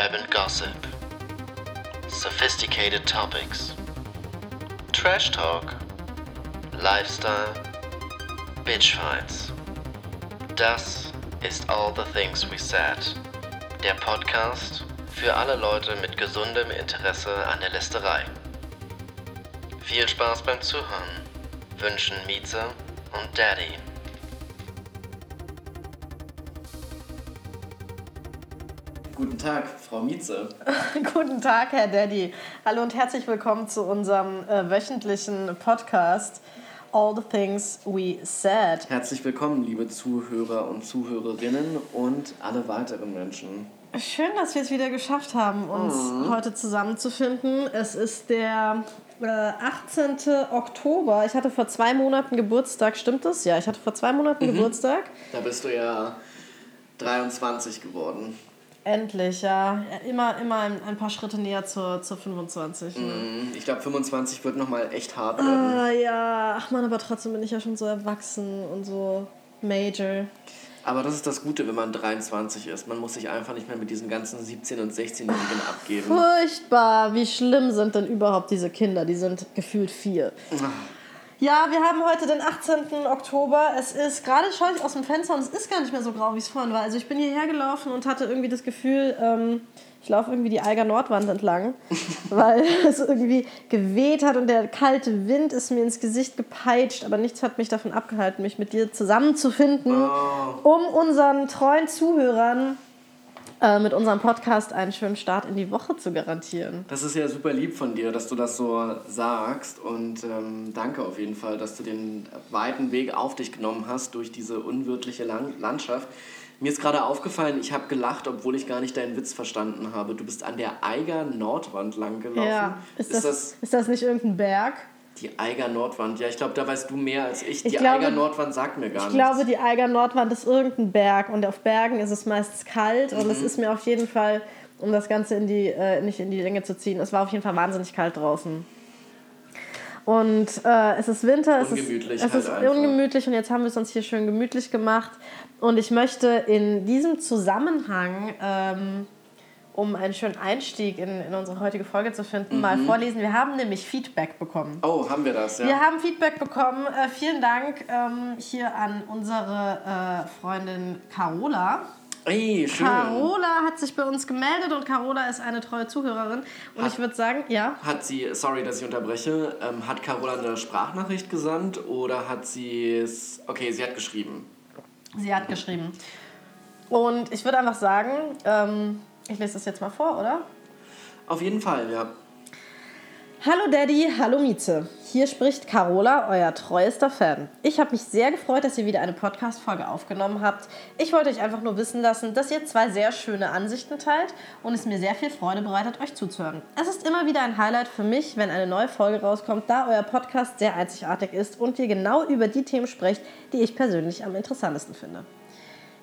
Urban Gossip. Sophisticated Topics. Trash Talk. Lifestyle. Bitchfights. Das ist All the Things We Said. Der Podcast für alle Leute mit gesundem Interesse an der Lästerei. Viel Spaß beim Zuhören. Wünschen Mieze und Daddy. Guten Tag, Frau Mieze. Guten Tag, Herr Daddy. Hallo und herzlich willkommen zu unserem äh, wöchentlichen Podcast All the Things We Said. Herzlich willkommen, liebe Zuhörer und Zuhörerinnen und alle weiteren Menschen. Schön, dass wir es wieder geschafft haben, uns heute zusammenzufinden. Es ist der äh, 18. Oktober. Ich hatte vor zwei Monaten Geburtstag. Stimmt das? Ja, ich hatte vor zwei Monaten Geburtstag. Da bist du ja 23 geworden. Endlich, ja. Immer, immer ein, ein paar Schritte näher zur, zur 25. Ne? Mhm, Ich glaube, 25 wird nochmal echt hart werden. Ah, ja. Ach man, aber trotzdem bin ich ja schon so erwachsen und so major. Aber das ist das Gute, wenn man 23 ist. Man muss sich einfach nicht mehr mit diesen ganzen 17- und 16-Jährigen abgeben. Furchtbar. Wie schlimm sind denn überhaupt diese Kinder? Die sind gefühlt vier. Ja, wir haben heute den 18. Oktober. Es ist, gerade schaue ich aus dem Fenster und es ist gar nicht mehr so grau, wie es vorhin war. Also ich bin hierher gelaufen und hatte irgendwie das Gefühl, ähm, ich laufe irgendwie die Eiger Nordwand entlang, weil es irgendwie geweht hat und der kalte Wind ist mir ins Gesicht gepeitscht, aber nichts hat mich davon abgehalten, mich mit dir zusammenzufinden, um unseren treuen Zuhörern äh, mit unserem Podcast einen schönen Start in die Woche zu garantieren. Das ist ja super lieb von dir, dass du das so sagst. Und ähm, danke auf jeden Fall, dass du den weiten Weg auf dich genommen hast durch diese unwirtliche Lang Landschaft. Mir ist gerade aufgefallen, ich habe gelacht, obwohl ich gar nicht deinen Witz verstanden habe. Du bist an der Eiger Nordwand lang gelaufen. Ja, ist das, das ist das nicht irgendein Berg? Die Eiger Nordwand? Ja, ich glaube, da weißt du mehr als ich. Ich die glaube- Eiger Nordwand sagt mir gar Ich nichts. glaube, die Eiger Nordwand ist irgendein Berg und auf Bergen ist es meistens kalt und Mhm. es ist mir auf jeden Fall, um das Ganze in die, äh, nicht in die Länge zu ziehen, es war auf jeden Fall wahnsinnig kalt draußen. Und äh, es ist Winter, es Ungemütlich ist, es halt ist einfach. ungemütlich und jetzt haben wir es uns hier schön gemütlich gemacht. Und ich möchte in diesem Zusammenhang, ähm, um einen schönen Einstieg in, in unsere heutige Folge zu finden, Mhm. mal vorlesen. Wir haben nämlich Feedback bekommen. Oh, haben wir das, ja? Wir haben Feedback bekommen. Äh, vielen Dank ähm, hier an unsere äh, Freundin Carola. Ey, schön. Carola hat sich bei uns gemeldet und Carola ist eine treue Zuhörerin. Und Hat- ich würde sagen, ja. Hat sie, sorry, dass ich unterbreche, ähm, hat Carola eine Sprachnachricht gesandt oder hat sie es, okay, sie hat geschrieben. Sie hat geschrieben. Und ich würde einfach sagen, ähm, ich lese das jetzt mal vor, oder? Auf jeden Fall, ja. Hallo Daddy, hallo Mieze. Hier spricht Carola, euer treuester Fan. Ich habe mich sehr gefreut, dass ihr wieder eine Podcast-Folge aufgenommen habt. Ich wollte euch einfach nur wissen lassen, dass ihr zwei sehr schöne Ansichten teilt und es mir sehr viel Freude bereitet, euch zuzuhören. Es ist immer wieder ein Highlight für mich, wenn eine neue Folge rauskommt, da euer Podcast sehr einzigartig ist und ihr genau über die Themen sprecht, die ich persönlich am interessantesten finde.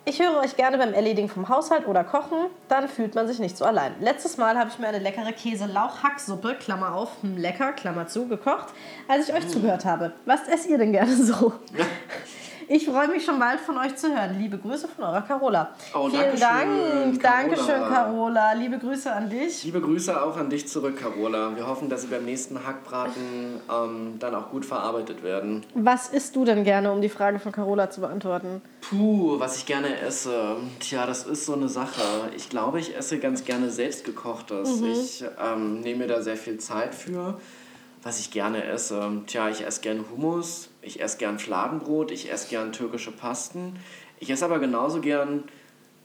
Ich höre euch gerne beim Erledigen vom Haushalt oder Kochen, dann fühlt man sich nicht so allein. Letztes Mal habe ich mir eine leckere Käse-Lauch-Hacksuppe, Klammer auf, hm, lecker, Klammer zu, gekocht, als ich euch zugehört habe. Was esst ihr denn gerne so? Ich freue mich schon bald von euch zu hören. Liebe Grüße von eurer Carola. Oh, Vielen Dankeschön, Dank. Dankeschön, Carola. Carola. Liebe Grüße an dich. Liebe Grüße auch an dich zurück, Carola. Wir hoffen, dass sie beim nächsten Hackbraten ähm, dann auch gut verarbeitet werden. Was isst du denn gerne, um die Frage von Carola zu beantworten? Puh, was ich gerne esse. Tja, das ist so eine Sache. Ich glaube, ich esse ganz gerne selbstgekochtes. Ich ähm, nehme mir da sehr viel Zeit für. Was ich gerne esse. Tja, ich esse gern Hummus, ich esse gern Fladenbrot, ich esse gern türkische Pasten. Ich esse aber genauso gern,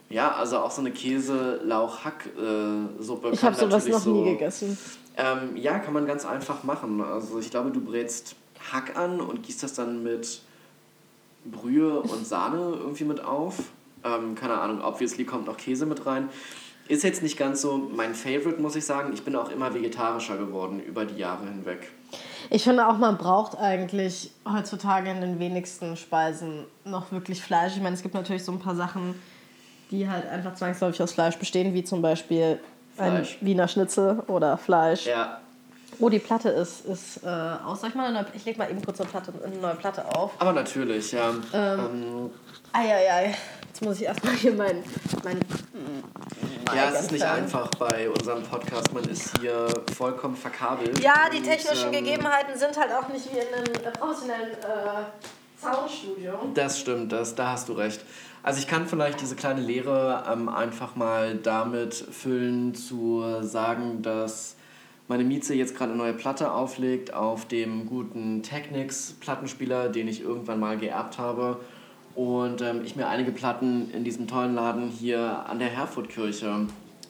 ja, also auch so eine Käse-Lauch-Hack-Suppe. Ich habe sowas noch nie gegessen. Ähm, ja, kann man ganz einfach machen. Also ich glaube, du brätst Hack an und gießt das dann mit Brühe und Sahne irgendwie mit auf. Ähm, keine Ahnung, obviously kommt noch Käse mit rein. Ist jetzt nicht ganz so mein Favorite, muss ich sagen. Ich bin auch immer vegetarischer geworden über die Jahre hinweg. Ich finde auch, man braucht eigentlich heutzutage in den wenigsten Speisen noch wirklich Fleisch. Ich meine, es gibt natürlich so ein paar Sachen, die halt einfach zwangsläufig aus Fleisch bestehen, wie zum Beispiel ein Fleisch. Wiener Schnitzel oder Fleisch. Ja, Oh, die Platte ist, ist äh, aus. Soll ich mal eine neue, ich leg mal eben kurz eine, Platte, eine neue Platte auf. aber natürlich, ja. Ähm, Eieiei. Jetzt muss ich erstmal hier mein, mein Mike Ja, es ist nicht einfach bei unserem Podcast. Man ist hier vollkommen verkabelt. Ja, die Und, technischen ähm, Gegebenheiten sind halt auch nicht wie in einem professionellen äh, Soundstudio. Das stimmt, das, da hast du recht. Also ich kann vielleicht diese kleine Lehre ähm, einfach mal damit füllen, zu sagen, dass meine Mieze jetzt gerade eine neue Platte auflegt auf dem guten Technics-Plattenspieler, den ich irgendwann mal geerbt habe. Und ähm, ich mir einige Platten in diesem tollen Laden hier an der Herfordkirche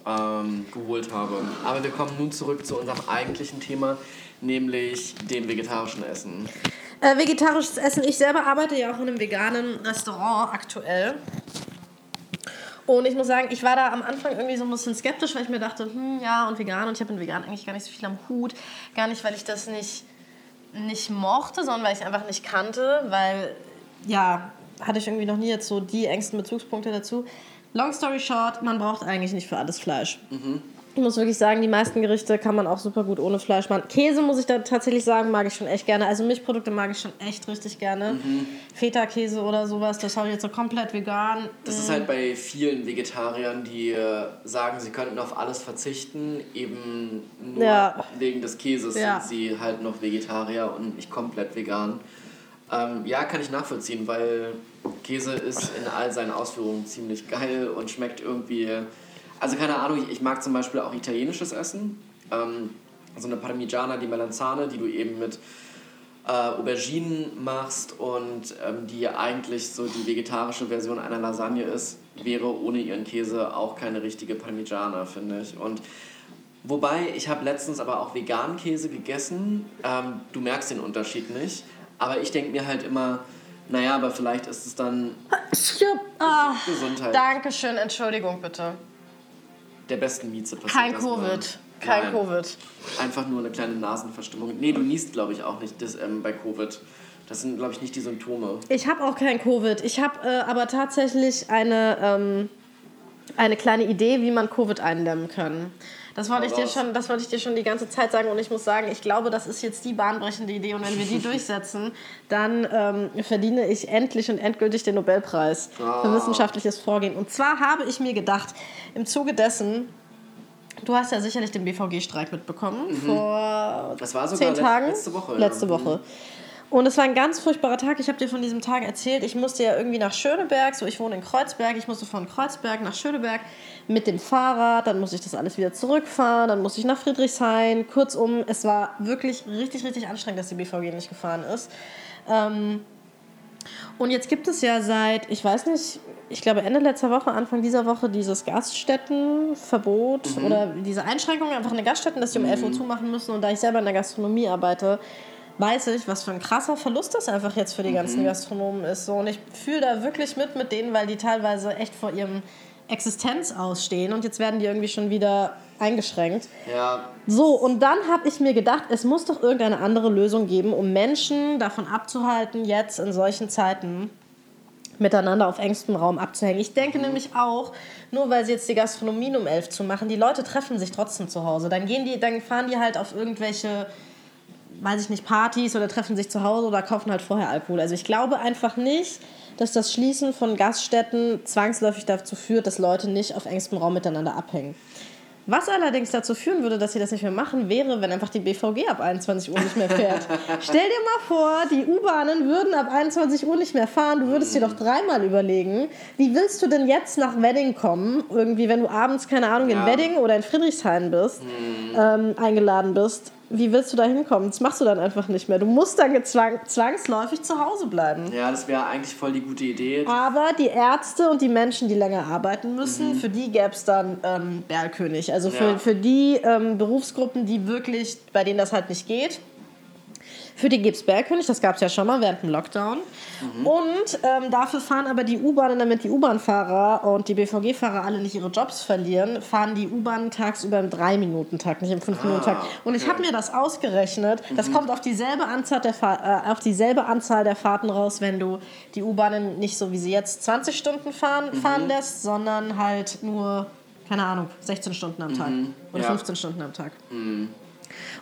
ähm, geholt habe. Aber wir kommen nun zurück zu unserem eigentlichen Thema, nämlich dem vegetarischen Essen. Äh, vegetarisches Essen. Ich selber arbeite ja auch in einem veganen Restaurant aktuell. Und ich muss sagen, ich war da am Anfang irgendwie so ein bisschen skeptisch, weil ich mir dachte, hm, ja, und vegan. Und ich habe mit vegan eigentlich gar nicht so viel am Hut. Gar nicht, weil ich das nicht, nicht mochte, sondern weil ich einfach nicht kannte. Weil, ja, hatte ich irgendwie noch nie jetzt so die engsten Bezugspunkte dazu. Long story short, man braucht eigentlich nicht für alles Fleisch. Ich muss wirklich sagen, die meisten Gerichte kann man auch super gut ohne Fleisch machen. Käse, muss ich da tatsächlich sagen, mag ich schon echt gerne. Also Milchprodukte mag ich schon echt richtig gerne. Feta-Käse oder sowas, das habe ich jetzt so komplett vegan. Das ist halt bei vielen Vegetariern, die äh, sagen, sie könnten auf alles verzichten, eben nur Ja. wegen des Käses Ja. sind sie halt noch Vegetarier und nicht komplett vegan. Ähm, ja, kann ich nachvollziehen, weil Käse ist in all seinen Ausführungen ziemlich geil und schmeckt irgendwie. Also keine Ahnung, ich mag zum Beispiel auch italienisches Essen. Ähm, so eine Parmigiana di Melanzane, die du eben mit äh, Auberginen machst und ähm, die eigentlich so die vegetarische Version einer Lasagne ist, wäre ohne ihren Käse auch keine richtige Parmigiana, finde ich. Und wobei, ich habe letztens aber auch veganen Käse gegessen. Ähm, du merkst den Unterschied nicht. Aber ich denke mir halt immer, naja, aber vielleicht ist es dann Ah, Gesundheit Dankeschön, Entschuldigung bitte. der besten Mieze passiert. Kein das mal. Covid. Kein Nein. Covid. Einfach nur eine kleine Nasenverstimmung. Nee, du niest, glaube ich, auch nicht das, ähm, bei Covid. Das sind, glaube ich, nicht die Symptome. Ich habe auch kein Covid. Ich habe äh, aber tatsächlich eine, ähm, eine kleine Idee, wie man Covid eindämmen kann. Das wollte, ich dir schon, das wollte ich dir schon die ganze Zeit sagen und ich muss sagen, ich glaube, das ist jetzt die bahnbrechende Idee und wenn wir die durchsetzen, dann ähm, verdiene ich endlich und endgültig den Nobelpreis für Ah. wissenschaftliches Vorgehen. Und zwar habe ich mir gedacht, im Zuge dessen, du hast ja sicherlich den BVG-Streik mitbekommen vor Mhm. Das war sogar zehn Tagen. letzte Woche, ja. Letzte Woche. Und es war ein ganz furchtbarer Tag. Ich habe dir von diesem Tag erzählt. Ich musste ja irgendwie nach Schöneberg. So, ich wohne in Kreuzberg. Ich musste von Kreuzberg nach Schöneberg mit dem Fahrrad. Dann musste ich das alles wieder zurückfahren. Dann musste ich nach Friedrichshain. Kurzum, es war wirklich richtig, richtig anstrengend, dass die BVG nicht gefahren ist. Ähm, und jetzt gibt es ja seit, ich weiß nicht, ich glaube Ende letzter Woche, Anfang dieser Woche dieses Gaststättenverbot oder diese Einschränkung einfach in den Gaststätten, dass die um 11 Uhr zumachen müssen. Und da ich selber in der Gastronomie arbeite, weiß ich, was für ein krasser Verlust das einfach jetzt für die ganzen Gastronomen ist. So, und ich fühle da wirklich mit mit denen, weil die teilweise echt vor ihrem Existenz ausstehen und jetzt werden die irgendwie schon wieder eingeschränkt. Ja, So, und dann habe ich mir gedacht, es muss doch irgendeine andere Lösung geben, um Menschen davon abzuhalten, jetzt in solchen Zeiten miteinander auf engstem Raum abzuhängen. Ich denke nämlich auch, nur weil sie jetzt die Gastronomien um elf zu machen, die Leute treffen sich trotzdem zu Hause. Dann gehen die, dann fahren die halt auf irgendwelche, weiß ich nicht, Partys oder treffen sich zu Hause oder kaufen halt vorher Alkohol. Also ich glaube einfach nicht, dass das Schließen von Gaststätten zwangsläufig dazu führt, dass Leute nicht auf engstem Raum miteinander abhängen. Was allerdings dazu führen würde, dass sie das nicht mehr machen, wäre, wenn einfach die BVG ab 21 Uhr nicht mehr fährt. Stell dir mal vor, die U-Bahnen würden ab 21 Uhr nicht mehr fahren. Du würdest dir doch dreimal überlegen, wie willst du denn jetzt nach Wedding kommen? Irgendwie, wenn du abends, keine Ahnung, in Ja. Wedding oder in Friedrichshain bist, ähm, eingeladen bist. Wie willst du da hinkommen? Das machst du dann einfach nicht mehr. Du musst dann gezwang zwangsläufig zu Hause bleiben. ja, das wäre eigentlich voll die gute Idee. Aber die Ärzte und die Menschen, die länger arbeiten müssen, für die gäbe es dann ähm, Berlkönig. Also für, Ja. für die ähm, Berufsgruppen, die wirklich, bei denen das halt nicht geht. Für die gibt es Bergkönig, das gab es ja schon mal während dem Lockdown. Und ähm, dafür fahren aber die U-Bahnen, damit die U-Bahn-Fahrer und die BVG-Fahrer alle nicht ihre Jobs verlieren, fahren die U-Bahnen tagsüber im 3-Minuten-Takt, nicht im 5-Minuten-Takt. Und ich habe mir das ausgerechnet. Das kommt auf dieselbe, Anzahl der Fahr äh, auf dieselbe Anzahl der Fahrten raus, wenn du die U-Bahnen nicht so wie sie jetzt 20 Stunden fahren, fahren lässt, sondern halt nur, keine Ahnung, 16 Stunden am Tag. Oder Ja. 15 Stunden am Tag.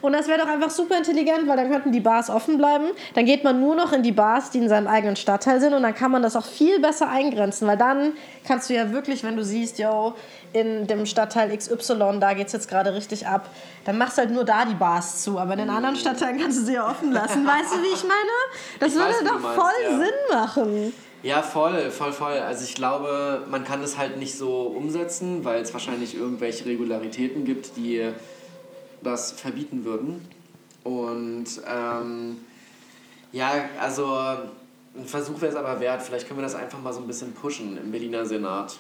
Und das wäre doch einfach super intelligent, weil dann könnten die Bars offen bleiben. Dann geht man nur noch in die Bars, die in seinem eigenen Stadtteil sind und dann kann man das auch viel besser eingrenzen, weil dann kannst du ja wirklich, wenn du siehst, yo, in dem Stadtteil XY, da geht es jetzt gerade richtig ab, dann machst du halt nur da die Bars zu, aber in den anderen Stadtteilen kannst du sie ja offen lassen. Weißt du, wie ich meine? Das Ich würde weiß, doch meinst, voll ja. Sinn machen. Ja, voll, voll, voll. Also ich glaube, man kann das halt nicht so umsetzen, weil es wahrscheinlich irgendwelche Regularitäten gibt, die das verbieten würden. Und ähm, ja, also ein Versuch wäre es aber wert. Vielleicht können wir das einfach mal so ein bisschen pushen im Berliner Senat.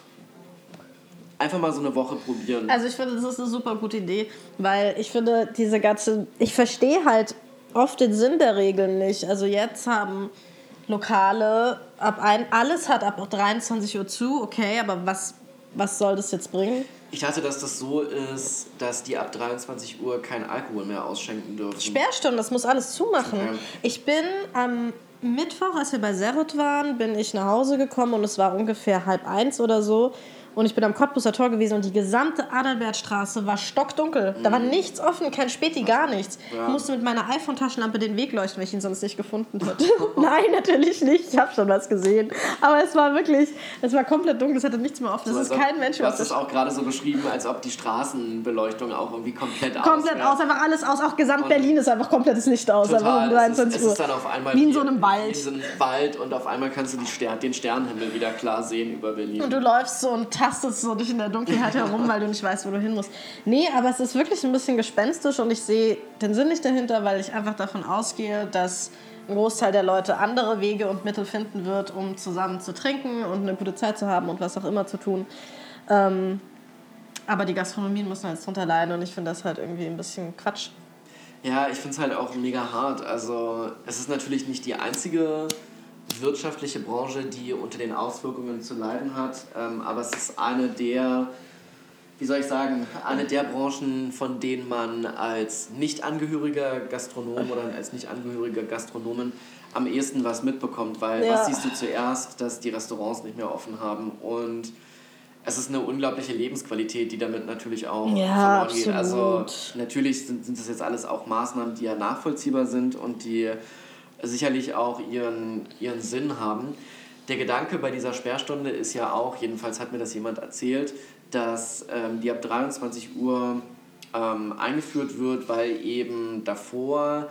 Einfach mal so eine Woche probieren. Also ich finde, das ist eine super gute Idee, weil ich finde, diese ganze, ich verstehe halt oft den Sinn der Regeln nicht. Also jetzt haben Lokale ab ein, alles hat ab 23 Uhr zu, okay, aber was, was soll das jetzt bringen? Ich dachte, dass das so ist, dass die ab 23 Uhr kein Alkohol mehr ausschenken dürfen. Sperrstunde, das muss alles zumachen. Okay. Ich bin am Mittwoch, als wir bei Serot waren, bin ich nach Hause gekommen und es war ungefähr halb eins oder so. Und ich bin am Cottbuser Tor gewesen und die gesamte Adalbertstraße war stockdunkel. Da war nichts offen, kein Späti, gar nichts. Ja. Ich musste mit meiner iPhone-Taschenlampe den Weg leuchten, weil ich ihn sonst nicht gefunden hätte. Nein, natürlich nicht. Ich habe schon was gesehen. Aber es war wirklich, es war komplett dunkel, es hatte nichts mehr offen. Es So, ist kein Mensch Du hast es auch gerade so beschrieben, als ob die Straßenbeleuchtung auch irgendwie komplett aus Komplett aus, einfach alles aus. Auch gesamt Und- Berlin ist einfach komplettes Licht aus. Um Total. Es ist, 23 es Uhr. ist dann auf einmal Wie in so einem Wald. Wie in so einem Wald und auf einmal kannst du Stern, den Sternenhimmel wieder klar sehen über Berlin. Und du läufst so und tastest so dich in der Dunkelheit herum, weil du nicht weißt, wo du hin musst. Nee, aber es ist wirklich ein bisschen gespenstisch und ich sehe den Sinn nicht dahinter, weil ich einfach davon ausgehe, dass ein Großteil der Leute andere Wege und Mittel finden wird, um zusammen zu trinken und eine gute Zeit zu haben und was auch immer zu tun. Ähm, aber die Gastronomien müssen jetzt drunter leiden und ich finde das halt irgendwie ein bisschen Quatsch. Ja, ich finde es halt auch mega hart. Also es ist natürlich nicht die einzige wirtschaftliche Branche, die unter den Auswirkungen zu leiden hat, ähm, aber es ist eine der, wie soll ich sagen, eine der Branchen, von denen man als nicht angehöriger Gastronom oder als nicht angehöriger Gastronomen am ehesten was mitbekommt, weil Ja. was siehst du zuerst, dass die Restaurants nicht mehr offen haben und es ist eine unglaubliche Lebensqualität, die damit natürlich auch Ja, verloren geht. Also natürlich sind, sind das jetzt alles auch Maßnahmen, die ja nachvollziehbar sind und die sicherlich auch ihren, ihren Sinn haben. Der Gedanke bei dieser Sperrstunde ist ja auch, jedenfalls hat mir das jemand erzählt, dass ähm, die ab 23 Uhr ähm, eingeführt wird, weil eben davor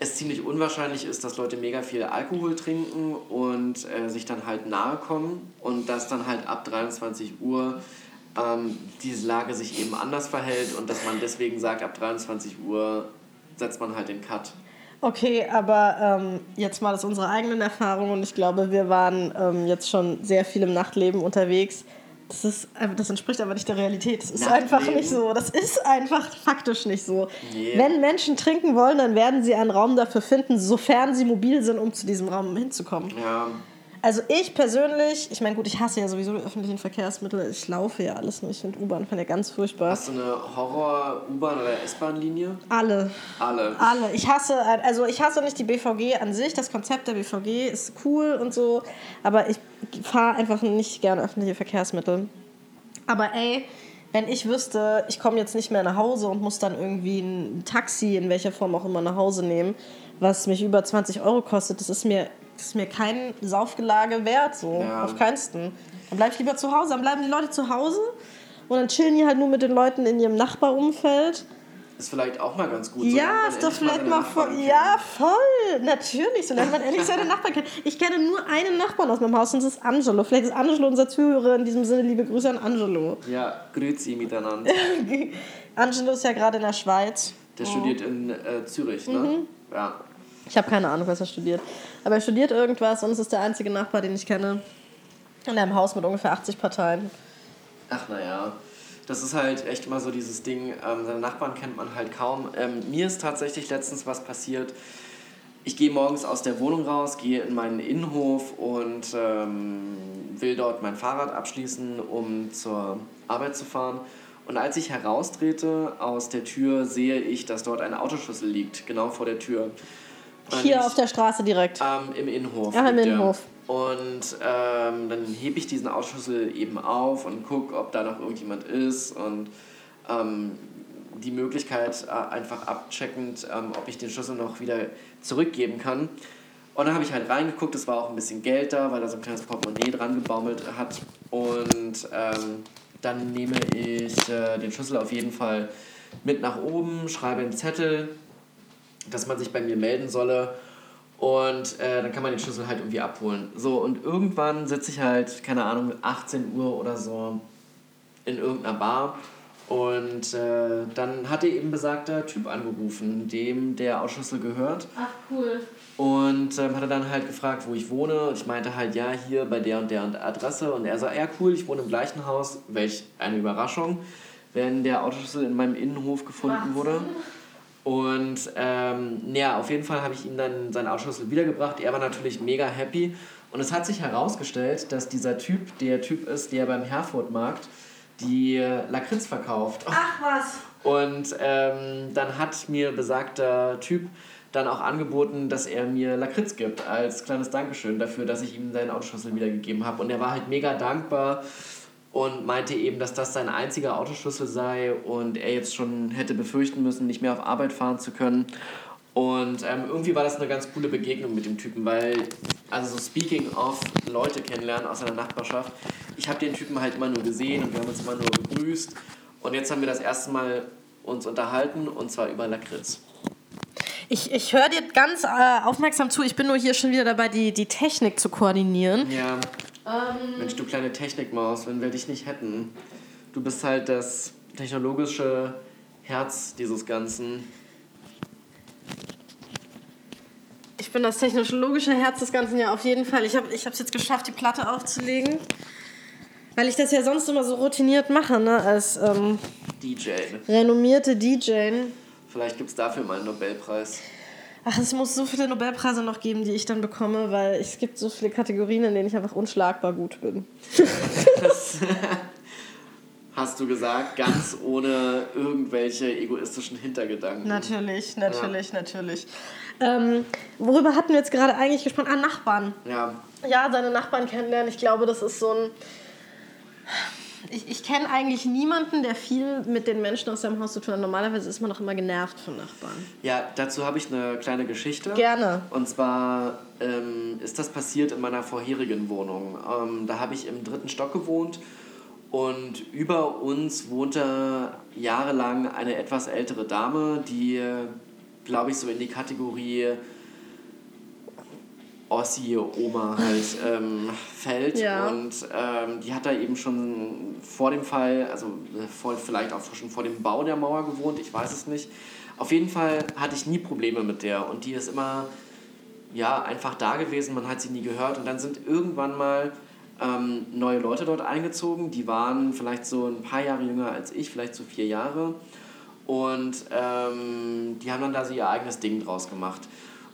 es ziemlich unwahrscheinlich ist, dass Leute mega viel Alkohol trinken und äh, sich dann halt nahe kommen und dass dann halt ab 23 Uhr ähm, diese Lage sich eben anders verhält und dass man deswegen sagt, ab 23 Uhr setzt man halt den Cut. Okay, aber ähm, jetzt mal aus unserer eigenen Erfahrung und ich glaube, wir waren ähm, jetzt schon sehr viel im Nachtleben unterwegs. Das, ist, einfach- das entspricht aber nicht der Realität. Das ist Nachtleben? einfach nicht so. Das ist einfach faktisch nicht so. Nee. Wenn Menschen trinken wollen, dann werden sie einen Raum dafür finden, sofern sie mobil sind, um zu diesem Raum hinzukommen. Ja, Also ich persönlich, ich meine, gut, ich hasse ja sowieso die öffentlichen Verkehrsmittel. Ich laufe ja alles nur. Ich finde U-Bahn fand ja ganz furchtbar. hast du eine Horror-U-Bahn- oder S-Bahn-Linie? Alle. Alle. Alle. Ich hasse, also ich hasse nicht die BVG an sich. Das Konzept der BVG ist cool und so. Aber ich fahre einfach nicht gerne öffentliche Verkehrsmittel. Aber ey, wenn ich wüsste, ich komme jetzt nicht mehr nach Hause und muss dann irgendwie ein Taxi in welcher Form auch immer nach Hause nehmen, was mich über 20 Euro kostet, das ist mir, das ist mir kein Saufgelage wert, so. Ja. Auf keinsten. Dann bleib ich lieber zu Hause. Dann bleiben die Leute zu Hause und dann chillen die halt nur mit den Leuten in ihrem Nachbarumfeld. Ist vielleicht auch mal ganz gut. Ja, man ist doch vielleicht mal voll. Ja, voll. Natürlich. Solange man endlich seine Nachbarn kennt. Ich kenne nur einen Nachbarn aus meinem Haus und das ist Angelo. Vielleicht ist Angelo unser Zuhörer. In diesem Sinne, liebe Grüße an Angelo. Ja, grüezi miteinander. Angelo ist ja gerade in der Schweiz. Der studiert in äh, Zürich, ne? Mhm. Ja. Ich habe keine Ahnung, was er studiert. Aber er studiert irgendwas und es ist der einzige Nachbar, den ich kenne. In einem Haus mit ungefähr 80 Parteien. Ach naja, das ist halt echt immer so dieses Ding, ähm, seine Nachbarn kennt man halt kaum. Ähm, mir ist tatsächlich letztens was passiert. Ich gehe morgens aus der Wohnung raus, gehe in meinen Innenhof und ähm, will dort mein Fahrrad abschließen, um zur Arbeit zu fahren. Und als ich heraustrete aus der Tür, sehe ich, dass dort ein Autoschlüssel liegt, genau vor der Tür. Hier auf der Straße direkt. ähm, Im Innenhof. Ja, im. Innenhof. Und ähm, dann hebe ich diesen Autoschlüssel eben auf und gucke, ob da noch irgendjemand ist und ähm, die Möglichkeit, äh, einfach abcheckend, ähm, ob ich den Schlüssel noch wieder zurückgeben kann. Und dann habe ich halt reingeguckt, es war auch ein bisschen Geld da, weil da so ein kleines Portemonnaie dran gebaumelt hat. Und ähm, dann nehme ich äh, den Schlüssel auf jeden Fall mit nach oben, schreibe einen Zettel, dass man sich bei mir melden solle. Und äh, dann kann man den Schlüssel halt irgendwie abholen. So, und irgendwann sitze ich halt, keine Ahnung, 18 Uhr oder so in irgendeiner Bar. Und äh, dann hatte eben besagter Typ angerufen, dem der Ausschlüssel gehört. Ach, cool. Und ähm, hat er dann halt gefragt, wo ich wohne. Und ich meinte halt, ja, hier bei der und der und Adresse. Und er so, ja, cool, ich wohne im gleichen Haus. Welch eine Überraschung, wenn der Autoschlüssel in meinem Innenhof gefunden Wahnsinn. wurde. Und ähm, ja, auf jeden Fall habe ich ihm dann seinen Autoschlüssel wiedergebracht. Er war natürlich mega happy. Und es hat sich herausgestellt, dass dieser Typ der Typ ist, der beim Herfordmarkt die Lakritz verkauft. Ach was. Und ähm, dann hat mir besagter Typ dann auch angeboten, dass er mir Lakritz gibt als kleines Dankeschön dafür, dass ich ihm seinen Autoschlüssel wiedergegeben habe. Und er war halt mega dankbar und meinte eben, dass das sein einziger Autoschlüssel sei und er jetzt schon hätte befürchten müssen, nicht mehr auf Arbeit fahren zu können. Und ähm, irgendwie war das eine ganz coole Begegnung mit dem Typen, weil, also so speaking of Leute kennenlernen aus seiner Nachbarschaft, ich habe den Typen halt immer nur gesehen und wir haben uns immer nur begrüßt. Und jetzt haben wir das erste Mal uns unterhalten und zwar über Lakritz. Ich, ich höre dir ganz äh, aufmerksam zu. Ich bin nur hier schon wieder dabei, die, die Technik zu koordinieren. Ja. Mensch, du kleine Technikmaus, wenn wir dich nicht hätten. Du bist halt das technologische Herz dieses Ganzen. Ich bin das technologische Herz des Ganzen ja auf jeden Fall. Ich habe es jetzt geschafft, die Platte aufzulegen. Weil ich das ja sonst immer so routiniert mache, ne? Als ähm, DJ. renommierte DJ. Vielleicht gibt es dafür mal einen Nobelpreis. Ach, es muss so viele Nobelpreise noch geben, die ich dann bekomme, weil es gibt so viele Kategorien, in denen ich einfach unschlagbar gut bin. Das hast du gesagt, ganz ohne irgendwelche egoistischen Hintergedanken. Natürlich, natürlich, natürlich. Ähm, worüber hatten wir jetzt gerade eigentlich gesprochen? Ah, Nachbarn. Ja, Ja, seine Nachbarn kennenlernen. Ich glaube, das ist so ein. Ich, ich kenne eigentlich niemanden, der viel mit den Menschen aus seinem Haus zu tun hat. Normalerweise ist man doch immer genervt von Nachbarn. ja dazu habe ich eine kleine Geschichte. Gerne. Und zwar ähm, ist das passiert in meiner vorherigen Wohnung. Ähm, da habe ich im dritten Stock gewohnt und über uns wohnte jahrelang eine etwas ältere Dame, die, glaube ich, so in die Kategorie Ossi-Oma halt ähm, fällt. Ja. Und ähm, die hat da eben schon vor dem Fall, also äh, vor, vielleicht auch schon vor dem Bau der Mauer gewohnt, ich weiß es nicht. Auf jeden Fall hatte ich nie Probleme mit der und die ist immer ja, einfach da gewesen, man hat sie nie gehört und dann sind irgendwann mal ähm, neue Leute dort eingezogen, die waren vielleicht so ein paar Jahre jünger als ich, vielleicht so vier Jahre und ähm, die haben dann da so ihr eigenes Ding draus gemacht.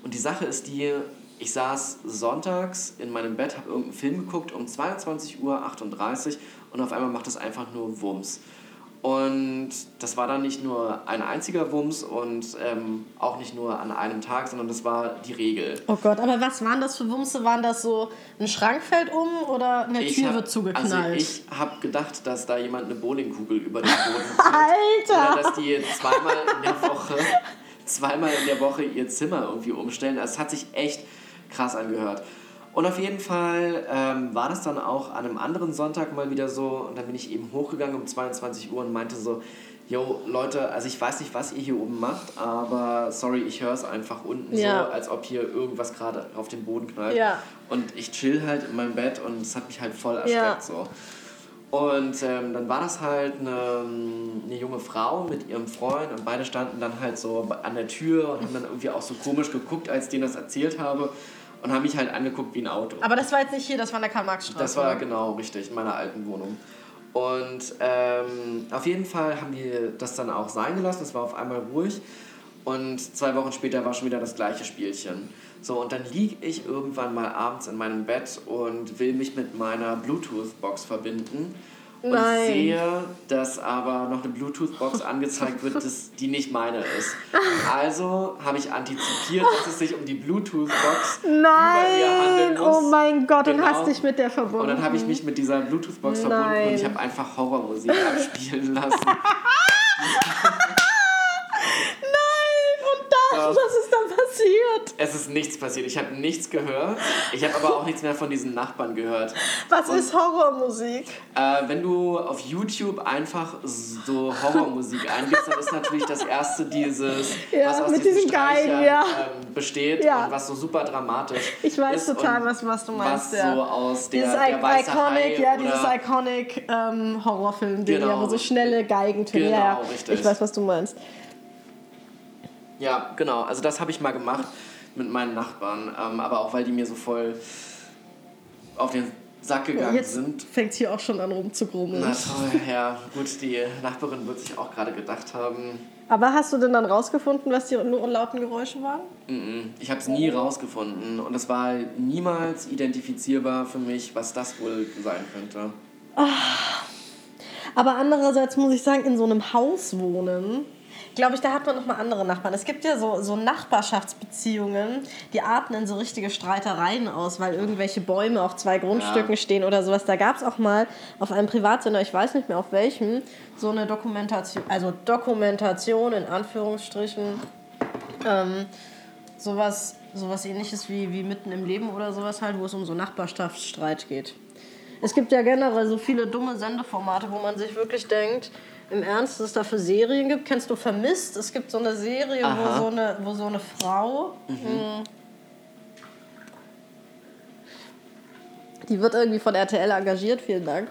Und die Sache ist die, ich saß sonntags in meinem Bett, habe irgendeinen Film geguckt um 22.38 Uhr und auf einmal macht es einfach nur Wumms. Und das war dann nicht nur ein einziger Wumms und ähm, auch nicht nur an einem Tag, sondern das war die Regel. Oh Gott, aber was waren das für Wumse? Waren das so, ein Schrank fällt um oder eine Ich Tür hab- wird zugeknallt? Also ich habe gedacht, dass da jemand eine Bowlingkugel über den Boden zieht. Alter! Oder dass die zweimal in der Woche, zweimal in der Woche ihr Zimmer irgendwie umstellen. Also es hat sich echt krass angehört. Und auf jeden Fall ähm, war das dann auch an einem anderen Sonntag mal wieder so. Und dann bin ich eben hochgegangen um 22 Uhr und meinte so, yo, Leute, also ich weiß nicht, was ihr hier oben macht, aber sorry, ich höre es einfach unten Ja. so, als ob hier irgendwas gerade auf den Boden knallt. Ja. Und ich chill halt in meinem Bett und es hat mich halt voll erschreckt Ja. so. Und ähm, dann war das halt eine, eine junge Frau mit ihrem Freund und beide standen dann halt so an der Tür und haben dann irgendwie auch so komisch geguckt, als ich denen das erzählt habe und haben mich halt angeguckt wie ein Auto. aber das war jetzt nicht hier, das war in der Karl-Marx-Straße. Das war genau richtig, in meiner alten Wohnung. Und ähm, auf jeden Fall haben die das dann auch sein gelassen, es war auf einmal ruhig. Und zwei Wochen später war schon wieder das gleiche Spielchen. So, und dann liege ich irgendwann mal abends in meinem Bett und will mich mit meiner Bluetooth-Box verbinden. Und Nein. sehe, dass aber noch eine Bluetooth-Box angezeigt wird, dass die nicht meine ist. Also habe ich antizipiert, dass es sich um die Bluetooth-Box über mir handeln Nein! muss. Oh mein Gott, und Genau. hast dich mit der verbunden. Und dann habe ich mich mit dieser Bluetooth-Box verbunden und ich habe einfach Horrormusik abspielen lassen. Was ist da passiert? Es ist nichts passiert. Ich habe nichts gehört. Ich habe aber auch nichts mehr von diesen Nachbarn gehört. Was ist Horrormusik? Äh, wenn du auf YouTube einfach so Horrormusik eingibst, dann ist natürlich das erste dieses, Ja, was aus mit diesen Geigen, ja. ähm, besteht Ja. und was so super dramatisch Ich weiß ist total, und was, was du meinst. Was so aus der, Dieses der weiße Iconic, ja, dieses Iconic ähm, Horrorfilm, den Genau. ja, wo so schnelle Geigentöne. Genau, ja, ja. richtig. Ich weiß, was du meinst. Ja, genau. Also das habe ich mal gemacht mit meinen Nachbarn. Ähm, aber auch, weil die mir so voll auf den Sack gegangen Jetzt sind. fängt hier auch schon an rumzugrummeln. Na toll, ja. Gut, die Nachbarin wird sich auch gerade gedacht haben, Aber hast du denn dann rausgefunden, was die nur lauten Geräusche waren? "Mm, ich habe es nie rausgefunden. Und es war niemals identifizierbar für mich, was das wohl sein könnte. Aber andererseits muss ich sagen, in so einem Haus wohnen, glaube ich, da hat man nochmal andere Nachbarn. Es gibt ja so, so Nachbarschaftsbeziehungen, die arten in so richtige Streitereien aus, weil irgendwelche Bäume auf zwei Grundstücken Ja. stehen oder sowas. Da gab es auch mal auf einem Privatsender, ich weiß nicht mehr auf welchem, so eine Dokumentation, also Dokumentation in Anführungsstrichen, ähm, sowas, sowas ähnliches wie, wie mitten im Leben oder sowas halt, wo es um so Nachbarschaftsstreit geht. Es gibt ja generell so viele dumme Sendeformate, wo man sich wirklich denkt, im Ernst, dass es da für Serien gibt. Kennst du Vermisst? Es gibt so eine Serie, wo so eine, wo so eine Frau. mh, Die wird irgendwie von RTL engagiert, vielen Dank.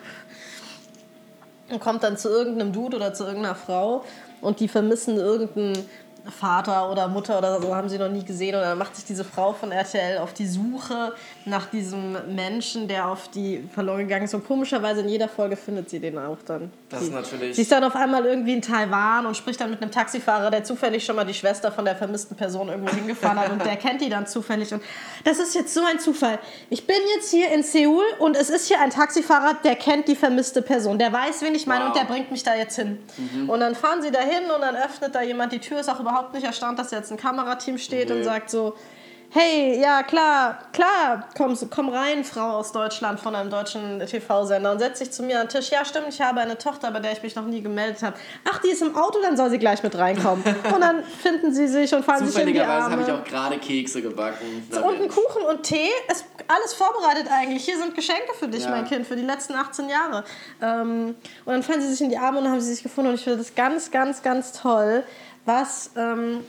Und kommt dann zu irgendeinem Dude oder zu irgendeiner Frau und die vermissen irgendeinen Vater oder Mutter oder so, haben sie noch nie gesehen. Und dann macht sich diese Frau von RTL auf die Suche nach diesem Menschen, der auf die verloren gegangen ist. Und komischerweise in jeder Folge findet sie den auch dann. Das sie, ist natürlich- Sie ist dann auf einmal irgendwie in Taiwan und spricht dann mit einem Taxifahrer, der zufällig schon mal die Schwester von der vermissten Person irgendwo hingefahren hat und der kennt die dann zufällig. Und das ist jetzt so ein Zufall. Ich bin jetzt hier in Seoul und es ist hier ein Taxifahrer, der kennt die vermisste Person. Der weiß, wen ich meine Wow. und der bringt mich da jetzt hin. Und dann fahren sie da hin und dann öffnet da jemand die Tür. Ist auch überhaupt nicht erstaunt, dass jetzt ein Kamerateam steht und Nee. sagt so, hey, ja klar, klar, komm, komm rein, Frau aus Deutschland von einem deutschen TV-Sender und setz dich zu mir an den Tisch. Ja, stimmt, ich habe eine Tochter, bei der ich mich noch nie gemeldet habe. Ach, die ist im Auto, dann soll sie gleich mit reinkommen. Und dann finden sie sich und fallen sich in die Zufälligerweise habe ich Arme. auch gerade Kekse gebacken. Und einen Kuchen und Tee, ist alles vorbereitet eigentlich. Hier sind Geschenke für dich, Ja. mein Kind, für die letzten 18 Jahre. Ähm, und dann fallen sie sich in die Arme und dann haben sie sich gefunden. Und ich finde das ganz, ganz, ganz toll, was, ähm,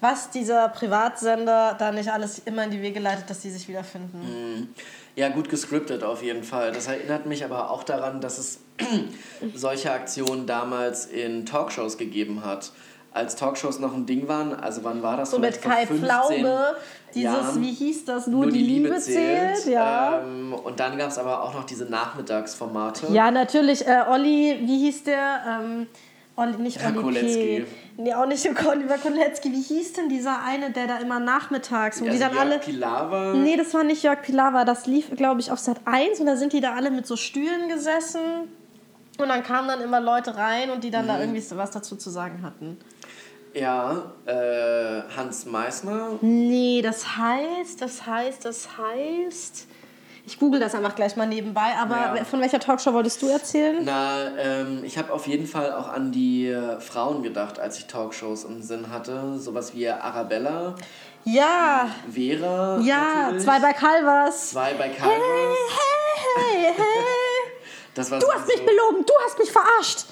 was dieser Privatsender da nicht alles immer in die Wege leitet, dass die sich wiederfinden. Ja, gut gescriptet auf jeden Fall. Das erinnert mich aber auch daran, dass es solche Aktionen damals in Talkshows gegeben hat. Als Talkshows noch ein Ding waren, also wann war das? So mit Kai 15 Pflaube, dieses, Jahren. wie hieß das, nur, die, Liebe, zählt. ja. Ähm, und dann gab es aber auch noch diese Nachmittagsformate. Ja, natürlich. Äh, Olli, wie hieß der? Ähm, Olli, nicht Olli P. Kolecki. Nee, auch nicht Oliver Kolecki. Wie hieß denn dieser eine, der da immer nachmittags, wo die also dann Jörg alle... Pilawa. Nee, das war nicht Jörg Pilawa. Das lief, glaube ich, auf Sat 1 und da sind die da alle mit so Stühlen gesessen. Und dann kamen dann immer Leute rein und die dann Mhm. da irgendwie so was dazu zu sagen hatten. Ja, äh, Hans Meisner. Nee, das heißt, das heißt, das heißt... Ich google das einfach gleich mal nebenbei. Aber Ja. von welcher Talkshow wolltest du erzählen? Na, ähm, ich habe auf jeden Fall auch an die äh, Frauen gedacht, als ich Talkshows im Sinn hatte. Sowas wie Arabella, Ja, Vera. ja, natürlich. zwei bei Calvas. Zwei bei Calvas. Hey, hey, hey. Das war Du hast mich so- belogen, du hast mich verarscht.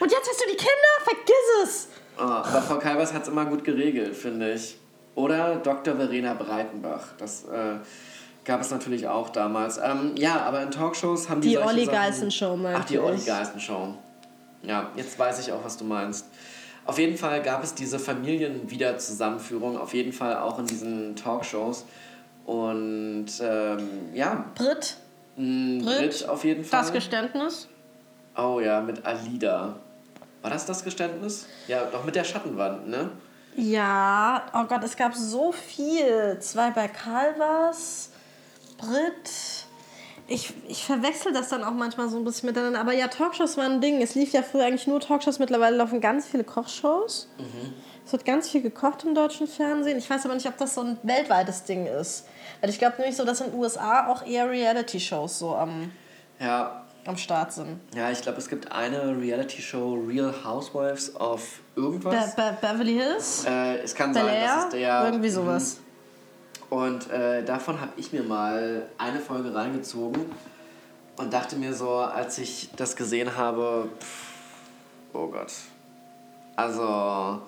Und jetzt hast du die Kinder? Vergiss es. Oh, aber Frau Calvas hat es immer gut geregelt, finde ich. Oder Dr. Verena Breitenbach. Das äh, gab es natürlich auch damals. Ähm, ja, aber in Talkshows haben die, Die Olli Sachen- Geißen Show, meinte Ach, die Olli ich. Geißen Show. Ja, jetzt weiß ich auch, was du meinst. Auf jeden Fall gab es diese Familienwiederzusammenführung, auf jeden Fall auch in diesen Talkshows. Und ähm, ja, Brit, mh, Brit, Brit auf jeden Fall. das Geständnis. Oh ja, mit Alida. War das das Geständnis? Ja, doch mit der Schattenwand, ne? Ja, oh Gott, es gab so viel. Zwei bei Calvas, Brit. Ich, ich verwechsel das dann auch manchmal so ein bisschen miteinander. Aber ja, Talkshows waren ein Ding. Es lief ja früher eigentlich nur Talkshows. Mittlerweile laufen ganz viele Kochshows. Es wird ganz viel gekocht im deutschen Fernsehen. Ich weiß aber nicht, ob das so ein weltweites Ding ist. Weil ich glaube nämlich so, dass in den USA auch eher Reality-Shows so am. Ja, am Start sind. Ja, ich glaube, es gibt eine Reality-Show, Real Housewives of irgendwas. Be Be Beverly Hills? Äh, es kann Bel sein, dass es der... Irgendwie sowas. Und äh, davon habe ich mir mal eine Folge reingezogen und dachte mir so, als ich das gesehen habe, pff, oh Gott. Also,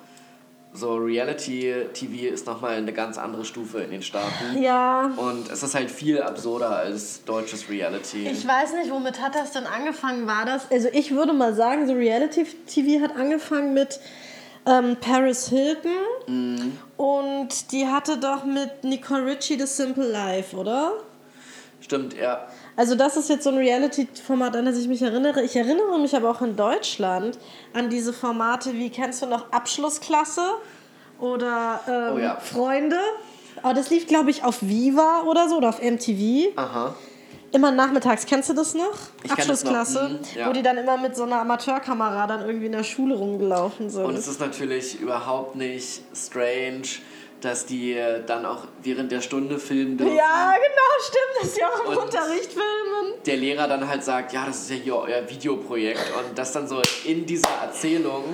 so Reality-TV ist nochmal eine ganz andere Stufe in den Staaten. Ja. Und es ist halt viel absurder als deutsches Reality. Ich weiß nicht, womit hat das denn angefangen? War das? Also ich würde mal sagen, so Reality TV hat angefangen mit ähm, Paris Hilton Mhm. und die hatte doch mit Nicole Richie The Simple Life, oder? Stimmt, ja. Also das ist jetzt so ein Reality-Format, an das ich mich erinnere. Ich erinnere mich aber auch in Deutschland an diese Formate wie, kennst du noch Abschlussklasse oder ähm, Oh ja. Freunde? Aber das lief, glaube ich, auf Viva oder so oder auf MTV. Aha. Immer nachmittags, kennst du das noch? Ich das noch, Abschlussklasse, mhm, ja. wo die dann immer mit so einer Amateurkamera dann irgendwie in der Schule rumgelaufen sind. Und es ist natürlich überhaupt nicht strange, dass die dann auch während der Stunde filmen dürfen. ja, genau, stimmt, dass sie auch im Und- Unterricht filmen. der Lehrer dann halt sagt, ja, das ist ja hier euer Videoprojekt und dass dann so in dieser Erzählung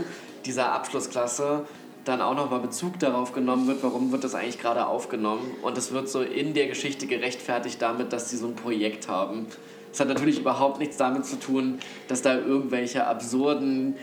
dieser Abschlussklasse dann auch nochmal Bezug darauf genommen wird, warum wird das eigentlich gerade aufgenommen und es wird so in der Geschichte gerechtfertigt damit, dass sie so ein Projekt haben. Es hat natürlich überhaupt nichts damit zu tun, dass da irgendwelche absurden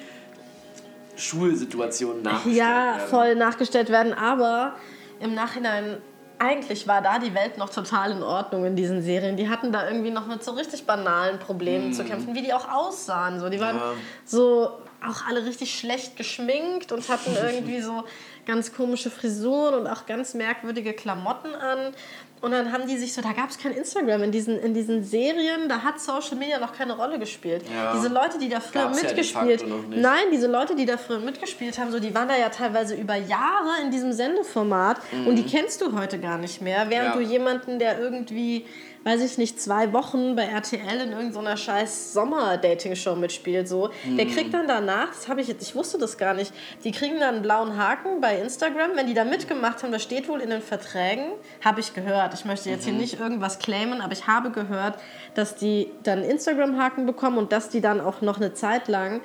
Schulsituationen nachgestellt Ja, werden. voll nachgestellt werden, aber im Nachhinein eigentlich war da die Welt noch total in Ordnung in diesen Serien. Die hatten da irgendwie noch mit so richtig banalen Problemen zu kämpfen, wie die auch aussahen. So, die waren Ja. so auch alle richtig schlecht geschminkt und hatten irgendwie so ganz komische Frisuren und auch ganz merkwürdige Klamotten an. Und dann haben die sich so, da gab es kein Instagram in diesen, in diesen Serien, da hat Social Media noch keine Rolle gespielt. Ja. Diese Leute, die da früher Gab's ja mitgespielt nicht. Nein, diese Leute, die da früher mitgespielt haben, so, die waren da ja teilweise über Jahre in diesem Sendeformat und die kennst du heute gar nicht mehr. Während Mhm. Ja. du jemanden, der irgendwie, weiß ich nicht, zwei Wochen bei RTL in irgendeiner scheiß Sommer-Dating-Show mitspielt, so, der Mhm. kriegt dann danach, das habe ich jetzt, ich wusste das gar nicht, die kriegen dann einen blauen Haken bei Instagram, wenn die da mitgemacht haben, das steht wohl in den Verträgen, habe ich gehört. Ich möchte jetzt Mhm. hier nicht irgendwas claimen, aber ich habe gehört, dass die dann Instagram-Haken bekommen und dass die dann auch noch eine Zeit lang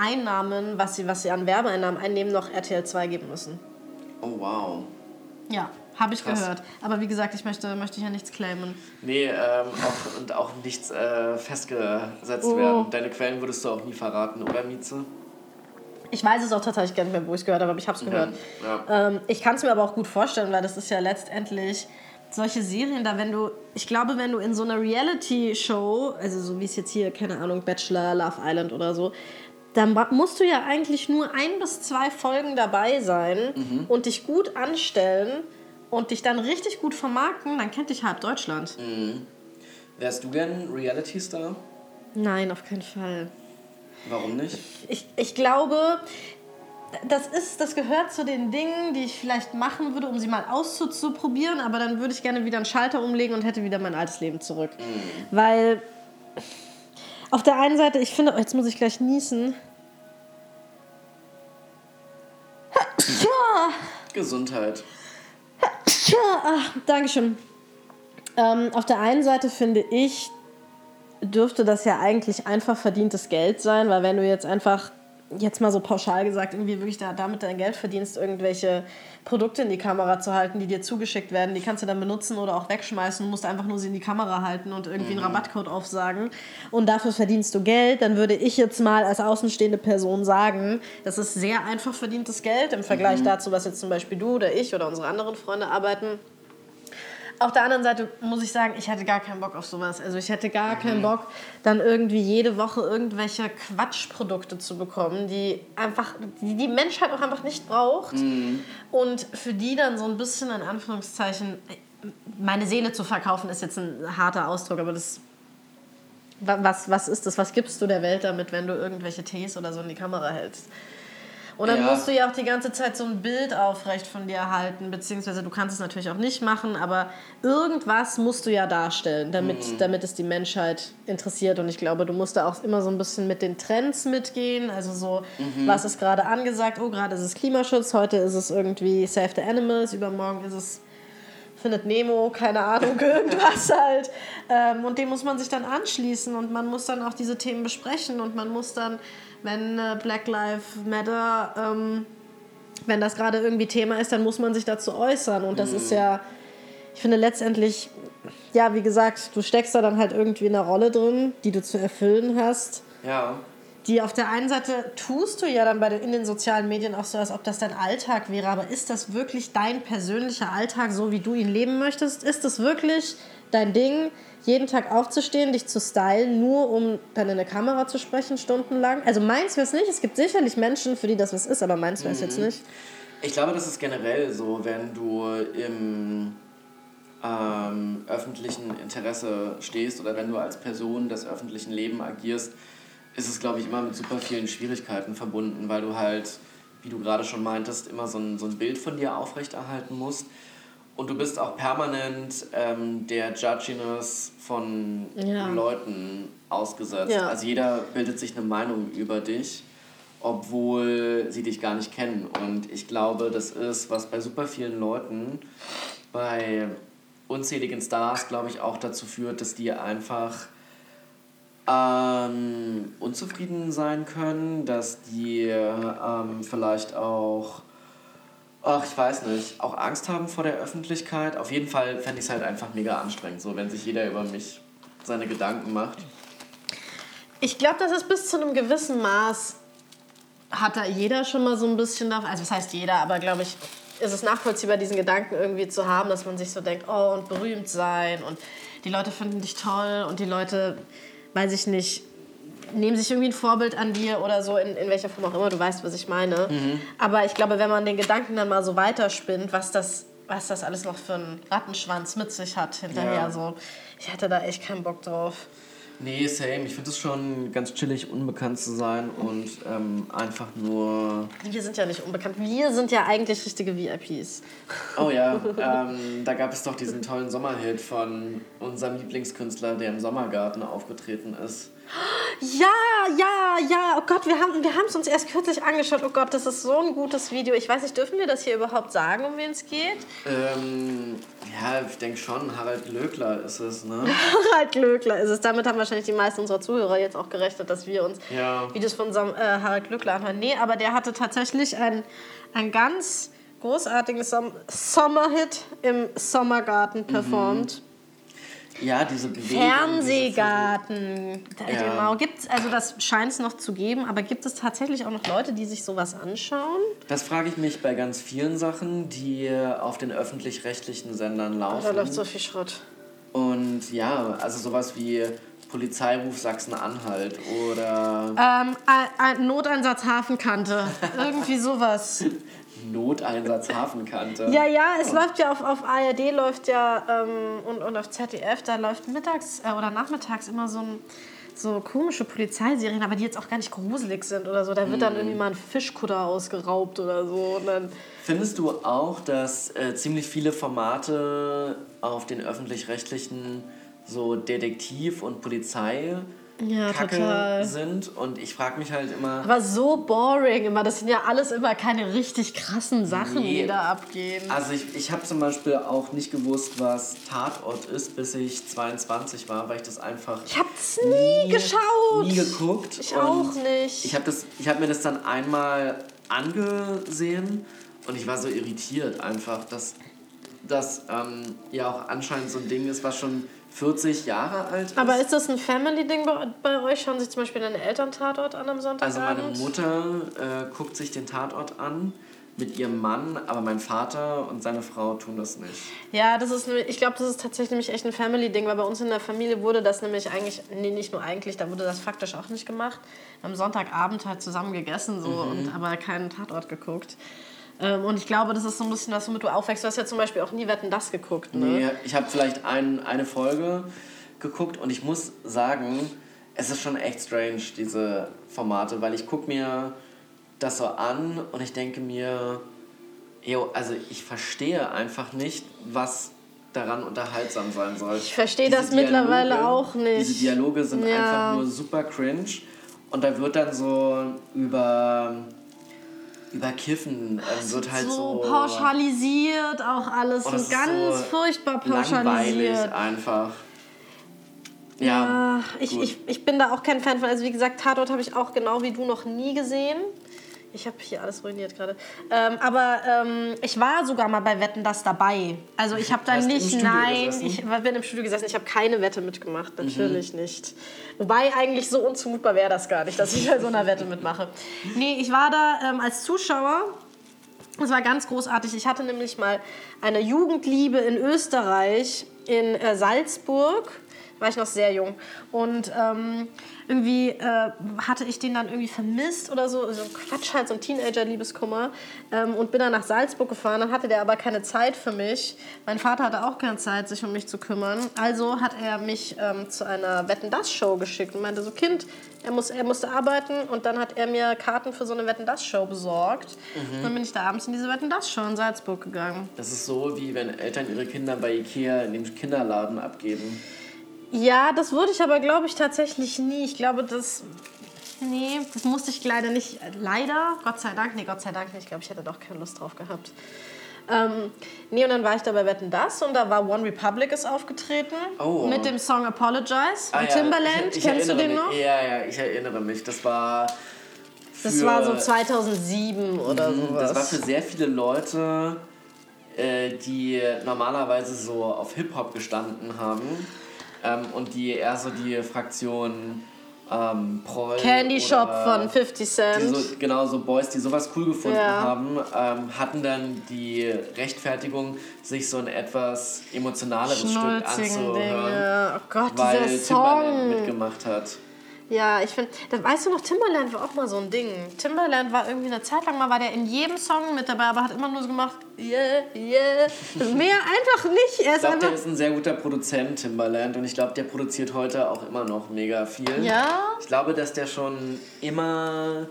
Einnahmen, was sie, was sie an Werbeeinnahmen einnehmen, noch RTL 2 geben müssen. Oh wow. Ja, habe ich Krass. gehört. Aber wie gesagt, ich möchte, möchte hier nichts claimen. Nee, ähm, auch, und auch nichts äh, festgesetzt Oh. werden. Deine Quellen würdest du auch nie verraten, oder Mieze? Ich weiß es auch tatsächlich gar nicht mehr, wo ich es gehört habe, aber ich habe es gehört. Ja. Ähm, ich kann es mir aber auch gut vorstellen, weil das ist ja letztendlich solche Serien da, wenn du, ich glaube, wenn du in so einer Reality-Show, also so wie es jetzt hier, keine Ahnung, Bachelor, Love Island oder so, dann musst du ja eigentlich nur ein bis zwei Folgen dabei sein und dich gut anstellen und dich dann richtig gut vermarkten, dann kennt dich halb Deutschland. Wärst du gern Reality-Star? Nein, auf keinen Fall. Warum nicht? Ich, ich glaube, das, ist, das gehört zu den Dingen, die ich vielleicht machen würde, um sie mal auszuprobieren, aber dann würde ich gerne wieder einen Schalter umlegen und hätte wieder mein altes Leben zurück. Weil auf der einen Seite, ich finde, jetzt muss ich gleich niesen. Gesundheit. Ah, Dankeschön. Ähm, auf der einen Seite finde ich, dürfte das ja eigentlich einfach verdientes Geld sein, weil wenn du jetzt einfach, jetzt mal so pauschal gesagt, irgendwie wirklich da, damit dein Geld verdienst, irgendwelche Produkte in die Kamera zu halten, die dir zugeschickt werden, die kannst du dann benutzen oder auch wegschmeißen. Du musst einfach nur sie in die Kamera halten und irgendwie einen Rabattcode aufsagen und dafür verdienst du Geld, dann würde ich jetzt mal als außenstehende Person sagen, das ist sehr einfach verdientes Geld im Vergleich dazu, was jetzt zum Beispiel du oder ich oder unsere anderen Freunde arbeiten. Auf der anderen Seite muss ich sagen, ich hätte gar keinen Bock auf sowas. Also ich hätte gar keinen Bock, dann irgendwie jede Woche irgendwelche Quatschprodukte zu bekommen, die einfach, die die Menschheit auch einfach nicht braucht. Und für die dann so ein bisschen in Anführungszeichen meine Seele zu verkaufen, ist jetzt ein harter Ausdruck, aber das wa- was, was ist das? Was gibst du der Welt damit, wenn du irgendwelche Tees oder so in die Kamera hältst? Und dann Ja. musst du ja auch die ganze Zeit so ein Bild aufrecht von dir halten, beziehungsweise du kannst es natürlich auch nicht machen, aber irgendwas musst du ja darstellen, damit, damit es die Menschheit interessiert. Und ich glaube, du musst da auch immer so ein bisschen mit den Trends mitgehen. Also so, was ist gerade angesagt? Oh, gerade ist es Klimaschutz, heute ist es irgendwie Save the Animals, übermorgen ist es findet Nemo, keine Ahnung, irgendwas halt. Ähm, und dem muss man sich dann anschließen und man muss dann auch diese Themen besprechen und man muss dann, wenn äh, Black Lives Matter, ähm, wenn das gerade irgendwie Thema ist, dann muss man sich dazu äußern. Und das mhm. ist ja, ich finde letztendlich, ja, wie gesagt, du steckst da dann halt irgendwie in einer Rolle drin, die du zu erfüllen hast. Ja die auf der einen Seite tust du ja dann bei den, in den sozialen Medien auch so, als ob das dein Alltag wäre, aber ist das wirklich dein persönlicher Alltag, so wie du ihn leben möchtest? Ist das wirklich dein Ding, jeden Tag aufzustehen, dich zu stylen, nur um dann in eine Kamera zu sprechen, stundenlang? Also meins wäre es nicht. Es gibt sicherlich Menschen, für die das was ist, aber meins wäre es mhm. jetzt nicht. Ich glaube, das ist generell so, wenn du im ähm, öffentlichen Interesse stehst oder wenn du als Person des öffentlichen Lebens agierst, ist es, glaube ich, immer mit super vielen Schwierigkeiten verbunden, weil du halt, wie du gerade schon meintest, immer so ein, so ein Bild von dir aufrechterhalten musst. Und du bist auch permanent ähm, der Judginess von ja. Leuten ausgesetzt. Ja. Also jeder bildet sich eine Meinung über dich, obwohl sie dich gar nicht kennen. Und ich glaube, das ist, was bei super vielen Leuten, bei unzähligen Stars, glaube ich, auch dazu führt, dass die einfach ähm, unzufrieden sein können, dass die ähm, vielleicht auch, ach, ich weiß nicht, auch Angst haben vor der Öffentlichkeit. Auf jeden Fall fände ich es halt einfach mega anstrengend, so wenn sich jeder über mich seine Gedanken macht. Ich glaube, das ist bis zu einem gewissen Maß, hat da jeder schon mal so ein bisschen davon, also was heißt jeder, aber glaube ich, ist es nachvollziehbar, diesen Gedanken irgendwie zu haben, dass man sich so denkt, oh, und berühmt sein und die Leute finden dich toll und die Leute weiß ich nicht, nehmen sich irgendwie ein Vorbild an dir oder so, in, in welcher Form auch immer, du weißt, was ich meine. Mhm. Aber ich glaube, wenn man den Gedanken dann mal so weiterspinnt, was das, was das alles noch für einen Rattenschwanz mit sich hat hinterher, ja. so, ich hatte da echt keinen Bock drauf. Nee, same. Ich finde es schon ganz chillig, unbekannt zu sein und ähm, einfach nur. Wir sind ja nicht unbekannt. Wir sind ja eigentlich richtige VIPs. Oh ja, ähm, da gab es doch diesen tollen Sommerhit von unserem Lieblingskünstler, der im Sommergarten aufgetreten ist. Ja, ja, ja. Oh Gott, wir haben wir es uns erst kürzlich angeschaut. Oh Gott, das ist so ein gutes Video. Ich weiß nicht, dürfen wir das hier überhaupt sagen, um wen es geht? Ähm, ja, ich denke schon. Harald Glöckler ist es, ne? Harald Glöckler ist es. Damit haben wahrscheinlich die meisten unserer Zuhörer jetzt auch gerechnet, dass wir uns ja. Videos von Sam, äh, Harald Glöckler anhören. Nee, aber der hatte tatsächlich ein, ein ganz großartigen Som Sommerhit im Sommergarten performt. Mhm. Ja, diese Bewegung. Fernsehgarten. Diese ja. Genau. Gibt's, also das scheint es noch zu geben, aber gibt es tatsächlich auch noch Leute, die sich sowas anschauen? Das frage ich mich bei ganz vielen Sachen, die auf den öffentlich-rechtlichen Sendern laufen. Oh, da läuft so viel Schrott. Und ja, also sowas wie Polizeiruf Sachsen-Anhalt oder. Ähm, ein Noteinsatz Hafenkante. Irgendwie sowas. Noteinsatz Hafenkante. Ja, ja, es oh. läuft ja auf, auf ARD läuft ja ähm, und, und auf ZDF, da läuft mittags äh, oder nachmittags immer so ein so komische Polizeiserien, aber die jetzt auch gar nicht gruselig sind oder so. Da wird dann irgendwie mal ein Fischkutter ausgeraubt oder so. Und dann Findest du auch, dass äh, ziemlich viele Formate auf den öffentlich-rechtlichen so Detektiv und Polizei ja, Kacke total. sind. Und ich frage mich halt immer. Aber so boring immer. Das sind ja alles immer keine richtig krassen Sachen, nee. die da abgehen. Also ich, ich habe zum Beispiel auch nicht gewusst, was Tatort ist, bis ich 22 war, weil ich das einfach. Ich habe es nie, nie, geschaut. Nie geguckt. Ich auch nicht. Ich habe hab mir das dann einmal angesehen und ich war so irritiert einfach, dass das ähm, ja auch anscheinend so ein Ding ist, was schon 40 Jahre alt ist. Aber ist das ein Family-Ding bei, bei, euch? Schauen sich zum Beispiel deine Eltern Tatort an am Sonntag? Also meine Mutter äh, guckt sich den Tatort an mit ihrem Mann, aber mein Vater und seine Frau tun das nicht. Ja, das ist, ich glaube, das ist tatsächlich nämlich echt ein Family-Ding, weil bei uns in der Familie wurde das nämlich eigentlich, nee, nicht nur eigentlich, da wurde das faktisch auch nicht gemacht. Am Sonntagabend halt zusammen gegessen so mhm. und aber keinen Tatort geguckt. Ähm, und ich glaube, das ist so ein bisschen das, womit du aufwächst. Du hast ja zum Beispiel auch nie Wetten das geguckt, ne? Nee, ich habe vielleicht ein, eine Folge geguckt und ich muss sagen, es ist schon echt strange, diese Formate, weil ich gucke mir das so an und ich denke mir, yo, also ich verstehe einfach nicht, was daran unterhaltsam sein soll. Ich verstehe das Dialoge, mittlerweile auch nicht. Diese Dialoge sind ja. einfach nur super cringe und da wird dann so über über Kiffen ähm, wird halt so, so pauschalisiert auch alles Oh, ist ganz so furchtbar langweilig pauschalisiert. einfach. Ja, Ja, ich, ich, ich bin da auch kein Fan von. Also wie gesagt, Tatort habe ich auch genau wie du noch nie gesehen. Ich habe hier alles ruiniert gerade. Ähm, aber ähm, ich war sogar mal bei Wetten das dabei. Also ich habe da Hast nicht, nein, gesessen? ich bin im Studio gesessen. Ich habe keine Wette mitgemacht, Mhm. natürlich nicht. Wobei eigentlich so unzumutbar wäre das gar nicht, dass ich bei so einer Wette mitmache. Nee, ich war da ähm, als Zuschauer das war ganz großartig. Ich hatte nämlich mal eine Jugendliebe in Österreich, in äh, Salzburg. War ich noch sehr jung. Und ähm, irgendwie äh, hatte ich den dann irgendwie vermisst oder so. So ein Quatsch halt, so ein Teenager-Liebeskummer. Ähm, und bin dann nach Salzburg gefahren. Dann hatte der aber keine Zeit für mich. Mein Vater hatte auch keine Zeit, sich um mich zu kümmern. Also hat er mich ähm, zu einer Wetten-Das-Show geschickt und meinte so, Kind, er, muss, er musste arbeiten. Und dann hat er mir Karten für so eine Wetten-Das-Show besorgt. Dann bin ich da abends in diese Wetten-Das-Show in Salzburg gegangen. Das ist so, wie wenn Eltern ihre Kinder bei Ikea in dem Kinderladen abgeben. Ja, das würde ich aber, glaube ich, tatsächlich nie. Ich glaube, das. Nee, das musste ich leider nicht. Leider? Gott sei Dank. Nee, Gott sei Dank nicht. Ich glaube, ich hätte doch keine Lust drauf gehabt. Ähm, nee, und dann war ich da bei Wetten Das und da war One Republic ist aufgetreten Oh. mit dem Song Apologize Ah von ja, Timbaland. ich, ich Kennst du den mich. noch? Ja, ja, ich erinnere mich. Das war. Das war so 2007 oder sowas. Mhm, Das war für sehr viele Leute, äh, die normalerweise so auf Hip-Hop gestanden haben ähm, und die eher so die Fraktion ähm, Proll Candy Shop von 50 die Cent. so, genau, so Boys, die sowas cool gefunden Ja. haben, ähm, hatten dann die Rechtfertigung, sich so ein etwas emotionaleres Stück anzuhören, Dinge. Oh Gott, weil dieser Timbaland Song. mitgemacht hat. Ja, ich finde, weißt du noch, Timbaland war auch mal so ein Ding. Timbaland war irgendwie eine Zeit lang mal, war der in jedem Song mit dabei, aber hat immer nur so gemacht, yeah, yeah. Mehr einfach nicht. Er Ich ist glaube, der ist ein sehr guter Produzent, Timbaland, und ich glaube, der produziert heute auch immer noch mega viel. Ja? Ich glaube, dass der schon immer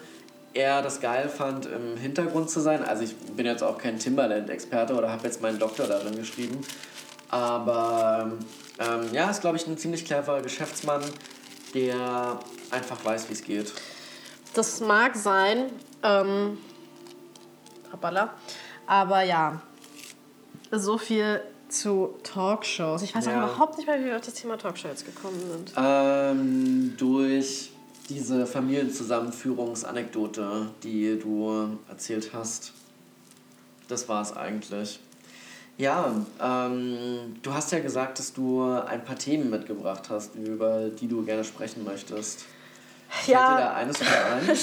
eher das geil fand, im Hintergrund zu sein. Also ich bin jetzt auch kein Timbaland-Experte oder habe jetzt meinen Doktor darin geschrieben. Aber ähm, ja, ist, glaube ich, ein ziemlich cleverer Geschäftsmann, der einfach weiß, wie es geht. Das mag sein. Ähm, hoppala. Aber ja, so viel zu Talkshows. Ich weiß Ja. auch überhaupt nicht mehr, wie wir auf das Thema Talkshow jetzt gekommen sind. Ähm, durch diese Familienzusammenführungsanekdote, die du erzählt hast. Das war es eigentlich. Ja, ähm, du hast ja gesagt, dass du ein paar Themen mitgebracht hast, über die du gerne sprechen möchtest. Fällt dir da Ja, eines wieder ein?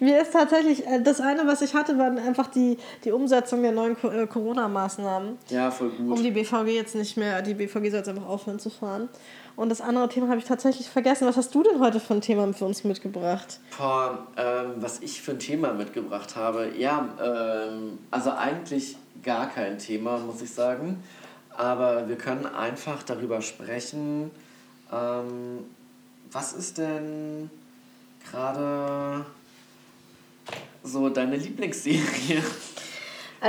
mir ist tatsächlich, äh, das eine, was ich hatte, waren einfach die, die Umsetzung der neuen äh, Corona-Maßnahmen. Ja, voll gut. Um die BVG jetzt nicht mehr, die BVG soll jetzt einfach aufhören zu fahren. Und das andere Thema habe ich tatsächlich vergessen. Was hast du denn heute für ein Thema für uns mitgebracht? Boah, ähm, was ich für ein Thema mitgebracht habe. Ja, ähm, also eigentlich gar kein Thema, muss ich sagen. Aber wir können einfach darüber sprechen. Ähm, was ist denn gerade so deine Lieblingsserie?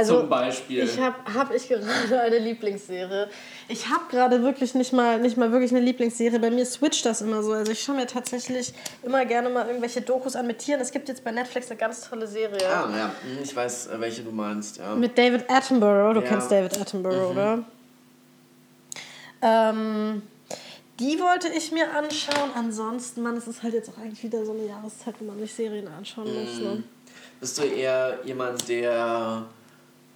Zum Beispiel. Also, Ich habe hab ich gerade eine Lieblingsserie. Ich habe gerade wirklich nicht mal, nicht mal wirklich eine Lieblingsserie. Bei mir switcht das immer so. Also ich schaue mir tatsächlich immer gerne mal irgendwelche Dokus an mit Tieren. Es gibt jetzt bei Netflix eine ganz tolle Serie. ah, ja, hm, ich weiß, äh, welche du meinst, ja. Mit David Attenborough. Du Ja. kennst David Attenborough, oder? Ähm, die wollte ich mir anschauen. Ansonsten, Mann, es ist halt jetzt auch eigentlich wieder so eine Jahreszeit, wo man sich Serien anschauen muss. Ne? Bist du eher jemand, der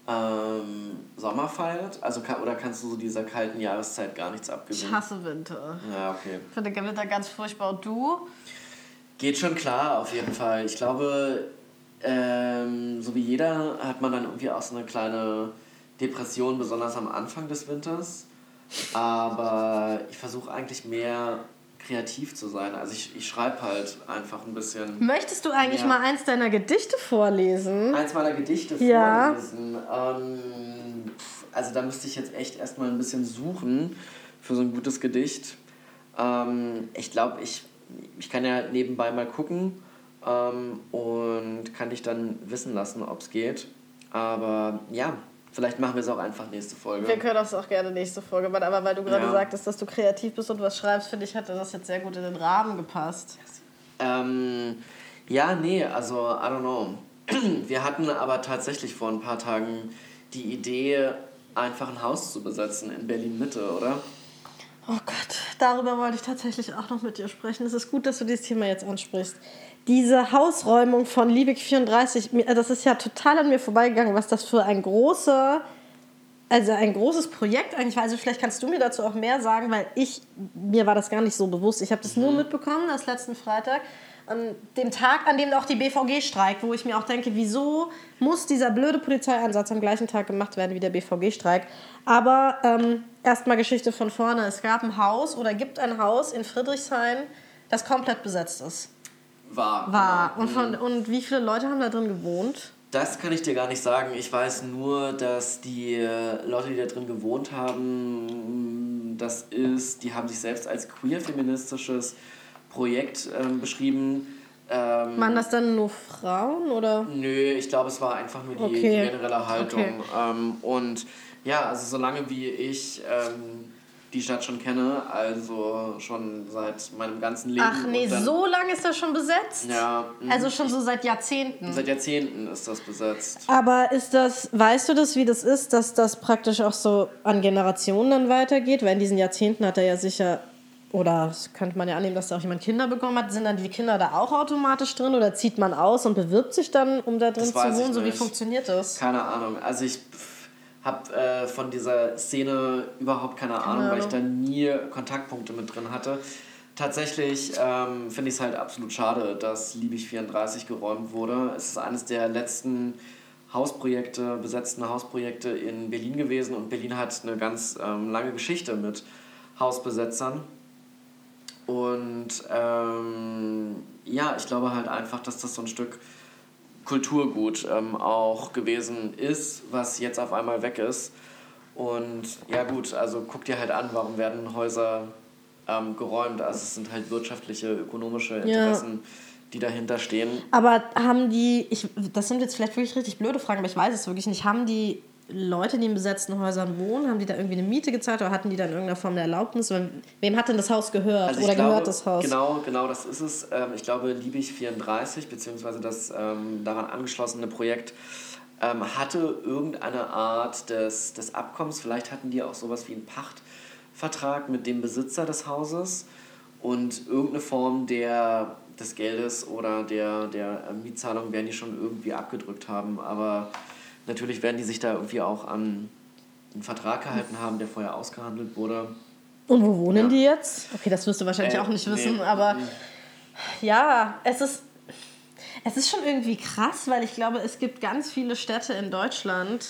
ähm, Sommer feiert? Also, oder kannst du so dieser kalten Jahreszeit gar nichts Ich abgewinnen? hasse Winter. Ja, okay. Ich finde den Winter ganz furchtbar. Und du? Geht schon klar, auf jeden Fall. Ich glaube, ähm, so wie jeder hat man dann irgendwie auch so eine kleine Depression, besonders am Anfang des Winters. Aber ich versuche eigentlich mehr kreativ zu sein. Also ich, ich schreibe halt einfach ein bisschen. Möchtest du eigentlich Ja. mal eins deiner Gedichte vorlesen? Eins meiner Gedichte Ja. vorlesen. Ähm, also da müsste ich jetzt echt erstmal ein bisschen suchen für so ein gutes Gedicht. Ähm, ich glaube, ich, ich kann ja nebenbei mal gucken ähm, und kann dich dann wissen lassen, ob es geht. Aber ja, vielleicht machen wir es auch einfach nächste Folge. Wir können das auch gerne nächste Folge machen, aber weil du gerade Ja. sagtest, dass du kreativ bist und was schreibst, finde ich, hätte das jetzt sehr gut in den Rahmen gepasst. Ähm, ja, nee, also, I don't know. wir hatten aber tatsächlich vor ein paar Tagen die Idee, einfach ein Haus zu besetzen in Berlin Mitte, oder? Oh Gott, darüber wollte ich tatsächlich auch noch mit dir sprechen. Es ist gut, dass du dieses Thema jetzt ansprichst. Diese Hausräumung von Liebig 34, das ist ja total an mir vorbeigegangen, was das für ein großer, also ein großes Projekt eigentlich war. Also vielleicht kannst du mir dazu auch mehr sagen, weil ich, mir war das gar nicht so bewusst. Ich habe das nur mitbekommen, das letzten Freitag an dem Tag, an dem auch die BVG streikt, wo ich mir auch denke, wieso muss dieser blöde Polizeieinsatz am gleichen Tag gemacht werden wie der BVG-Streik. Aber ähm, erstmal Geschichte von vorne. Es gab ein Haus oder gibt ein Haus in Friedrichshain, das komplett besetzt ist. War. War. genau. Und, von, und wie viele Leute haben da drin gewohnt? Das kann ich dir gar nicht sagen. Ich weiß nur, dass die äh, Leute, die da drin gewohnt haben, das ist, die haben sich selbst als queer-feministisches Projekt ähm, beschrieben. Ähm, Waren das dann nur Frauen oder? Nö, ich glaube, es war einfach nur die, Okay. die generelle Haltung. Okay. Ähm, und ja, also solange wie ich ähm, die Stadt schon kenne, also schon seit meinem ganzen Leben. Ach nee, dann, so lange ist das schon besetzt? Ja, mhm. Also schon so seit Jahrzehnten. seit Jahrzehnten ist das besetzt. Aber ist das, weißt du das, wie das ist, dass das praktisch auch so an Generationen dann weitergeht? Weil in diesen Jahrzehnten hat er ja sicher, oder das könnte man ja annehmen, dass da auch jemand Kinder bekommen hat. Sind dann die Kinder da auch automatisch drin oder zieht man aus und bewirbt sich dann, um da drin Das zu wohnen? So wie funktioniert das? Keine Ahnung. Also ich habe äh, von dieser Szene überhaupt keine, Ahnung, weil ich da nie Kontaktpunkte mit drin hatte. Tatsächlich ähm, finde ich es halt absolut schade, dass Liebig 34 geräumt wurde. Es ist eines der letzten Hausprojekte, besetzten Hausprojekte in Berlin gewesen und Berlin hat eine ganz ähm, lange Geschichte mit Hausbesetzern. Und ähm, ja, ich glaube halt einfach, dass das so ein Stück Kulturgut ähm, auch gewesen ist, was jetzt auf einmal weg ist. Und ja gut, also guck dir halt an, warum werden Häuser ähm, geräumt. Also es sind halt wirtschaftliche, ökonomische Interessen, die dahinter stehen. Aber haben die, ich, das sind jetzt vielleicht wirklich richtig blöde Fragen, aber ich weiß es wirklich nicht, haben die Leute, die in besetzten Häusern wohnen, haben die da irgendwie eine Miete gezahlt oder hatten die dann irgendeine Form der Erlaubnis? Wem hat denn das Haus gehört Also oder glaube, gehört das Haus? Genau, genau, das ist es. Ähm, ich glaube, Liebig 34, beziehungsweise das ähm, daran angeschlossene Projekt, ähm, hatte irgendeine Art des, des Abkommens. Vielleicht hatten die auch sowas wie einen Pachtvertrag mit dem Besitzer des Hauses und irgendeine Form der, des Geldes oder der, der äh, Mietzahlung werden die schon irgendwie abgedrückt haben. Aber natürlich werden die sich da irgendwie auch an einen Vertrag gehalten haben, der vorher ausgehandelt wurde. Und wo wohnen Ja. die jetzt? Okay, das wirst du wahrscheinlich Äh, auch nicht wissen, nee. aber ja, es ist, es ist schon irgendwie krass, weil ich glaube, es gibt ganz viele Städte in Deutschland,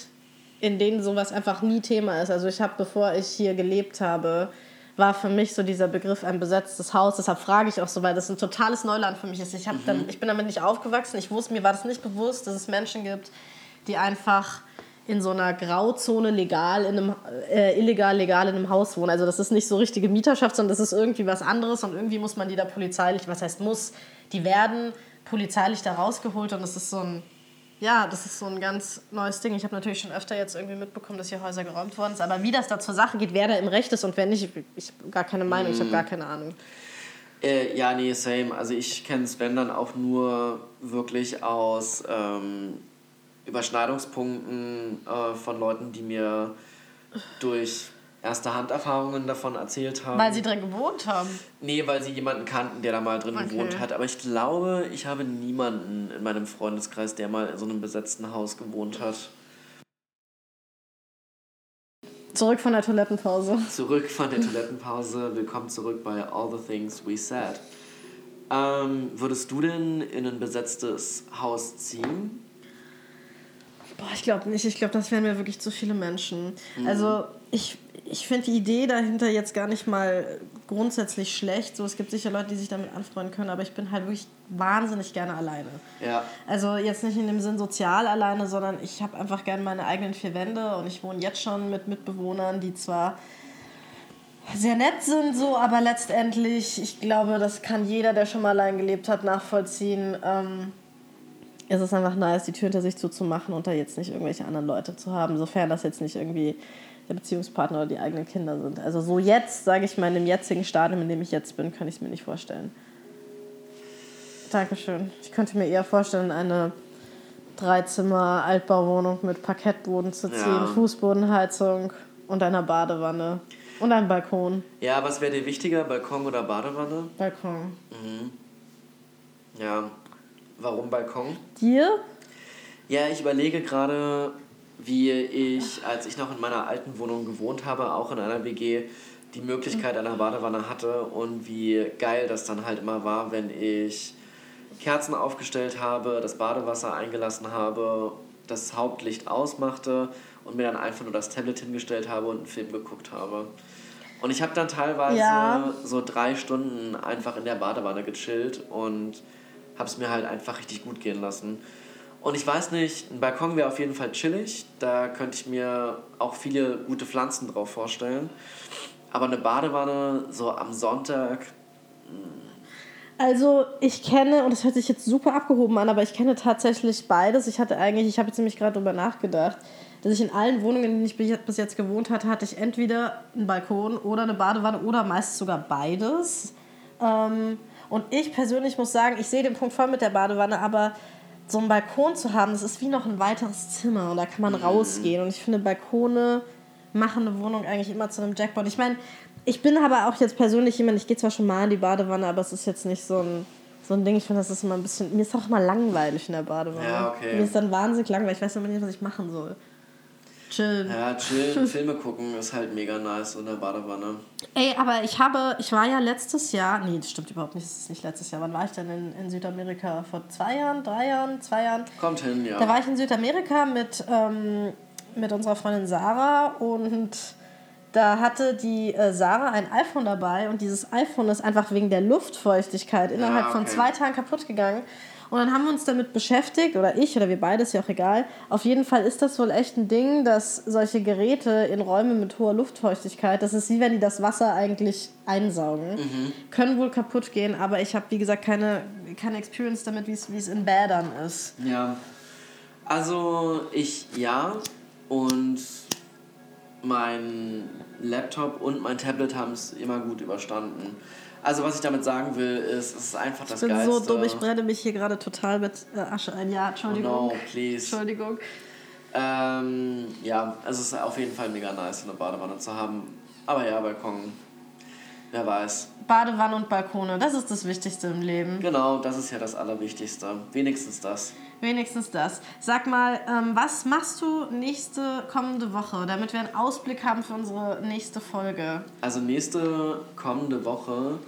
in denen sowas einfach nie Thema ist. Also ich habe, bevor ich hier gelebt habe, war für mich so dieser Begriff ein besetztes Haus. Deshalb frage ich auch so, weil das ein totales Neuland für mich ist. Ich, hab dann, ich bin damit nicht aufgewachsen. Ich wusste, mir war das nicht bewusst, dass es Menschen gibt, die einfach in so einer Grauzone legal in einem äh, illegal legal in einem Haus wohnen. Also das ist nicht so richtige Mieterschaft, sondern das ist irgendwie was anderes und irgendwie muss man die da polizeilich, was heißt muss, die werden polizeilich da rausgeholt und das ist so ein ja, das ist so ein ganz neues Ding. Ich habe natürlich schon öfter jetzt irgendwie mitbekommen, dass hier Häuser geräumt worden sind. Aber wie das da zur Sache geht, wer da im Recht ist und wer nicht, ich habe gar keine Meinung, ich habe gar keine Ahnung. Äh, ja, nee, same. Also ich kenne Sven dann auch nur wirklich aus ähm, Überschneidungspunkten äh, von Leuten, die mir durch erste Handerfahrungen davon erzählt haben. Weil sie drin gewohnt haben. nee, weil sie jemanden kannten, der da mal drin Okay. gewohnt hat. Aber ich glaube, ich habe niemanden in meinem Freundeskreis, der mal in so einem besetzten Haus gewohnt hat. Zurück von der Toilettenpause. Zurück von der Toilettenpause. Willkommen zurück bei All the Things We Said. Ähm, würdest du denn in ein besetztes Haus ziehen? Boah, ich glaube nicht. Ich glaube, das wären mir wirklich zu viele Menschen. Also ich, ich finde die Idee dahinter jetzt gar nicht mal grundsätzlich schlecht. So, es gibt sicher Leute, die sich damit anfreunden können, aber ich bin halt wirklich wahnsinnig gerne alleine. Ja. Also jetzt nicht in dem Sinn sozial alleine, sondern ich habe einfach gerne meine eigenen vier Wände und ich wohne jetzt schon mit Mitbewohnern, die zwar sehr nett sind, so, aber letztendlich, ich glaube, das kann jeder, der schon mal allein gelebt hat, nachvollziehen. Ähm, es ist einfach nice, die Tür hinter sich zuzumachen und da jetzt nicht irgendwelche anderen Leute zu haben, sofern das jetzt nicht irgendwie der Beziehungspartner oder die eigenen Kinder sind. Also so jetzt, sage ich mal, in dem jetzigen Stadium, in dem ich jetzt bin, kann ich es mir nicht vorstellen. Dankeschön. Ich könnte mir eher vorstellen, eine Dreizimmer Altbauwohnung mit Parkettboden zu ziehen, Ja. Fußbodenheizung und einer Badewanne und einem Balkon. Ja, was wäre dir wichtiger, Balkon oder Badewanne? Balkon. Ja, warum Balkon? Dir? Ja, ich überlege gerade, wie ich, als ich noch in meiner alten Wohnung gewohnt habe, auch in einer WG, die Möglichkeit einer Badewanne hatte und wie geil das dann halt immer war, wenn ich Kerzen aufgestellt habe, das Badewasser eingelassen habe, das Hauptlicht ausmachte und mir dann einfach nur das Tablet hingestellt habe und einen Film geguckt habe. Und ich habe dann teilweise Ja. so drei Stunden einfach in der Badewanne gechillt und habe es mir halt einfach richtig gut gehen lassen. Und ich weiß nicht, ein Balkon wäre auf jeden Fall chillig. Da könnte ich mir auch viele gute Pflanzen drauf vorstellen. Aber eine Badewanne so am Sonntag, Also ich kenne, und das hört sich jetzt super abgehoben an, aber ich kenne tatsächlich beides. Ich hatte eigentlich, ich habe jetzt nämlich gerade drüber nachgedacht, dass ich in allen Wohnungen, in denen ich bi- bis jetzt gewohnt hatte, hatte ich entweder einen Balkon oder eine Badewanne oder meist sogar beides. Ähm, und ich persönlich muss sagen, ich sehe den Punkt voll mit der Badewanne, aber so einen Balkon zu haben, das ist wie noch ein weiteres Zimmer und da kann man rausgehen. Und ich finde, Balkone machen eine Wohnung eigentlich immer zu einem Jackpot. Ich meine, ich bin aber auch jetzt persönlich jemand, ich gehe zwar schon mal in die Badewanne, aber es ist jetzt nicht so ein, so ein Ding. Ich finde, das ist immer ein bisschen. Mir ist auch immer langweilig in der Badewanne. Ja, okay. Mir ist dann wahnsinnig langweilig. Ich weiß immer nicht, was ich machen soll. Chillen. ja, chillen, Filme gucken ist halt mega nice in der Badewanne. Ey, aber ich habe, ich war ja letztes Jahr, nee, das stimmt überhaupt nicht, das ist nicht letztes Jahr. Wann war ich denn in, in Südamerika? Vor zwei Jahren, drei Jahren, zwei Jahren? Kommt hin, ja. Da war ich in Südamerika mit, ähm, mit unserer Freundin Sarah und da hatte die äh, Sarah ein iPhone dabei und dieses iPhone ist einfach wegen der Luftfeuchtigkeit innerhalb von okay. zwei Tagen kaputt gegangen. Und dann haben wir uns damit beschäftigt, oder ich oder wir beide, ist ja auch egal. Auf jeden Fall ist das wohl echt ein Ding, dass solche Geräte in Räumen mit hoher Luftfeuchtigkeit, das ist wie wenn die das Wasser eigentlich einsaugen, können wohl kaputt gehen. Aber ich habe, wie gesagt, keine, keine Experience damit, wie es wie es in Bädern ist. Ja. Also ich ja und mein Laptop und mein Tablet haben es immer gut überstanden. Also was ich damit sagen will, ist, es ist einfach das Ich bin Geilste. so dumm, ich brenne mich hier gerade total mit äh, Asche ein. Ja, Entschuldigung. Oh no, please. Entschuldigung. Ähm, ja, also es ist auf jeden Fall mega nice, eine Badewanne zu haben. Aber ja, Balkon, wer weiß. Badewanne und Balkone, das ist das Wichtigste im Leben. Genau, das ist ja das Allerwichtigste. Wenigstens das. Wenigstens das. Sag mal, ähm, was machst du nächste kommende Woche, damit wir einen Ausblick haben für unsere nächste Folge? Also nächste kommende Woche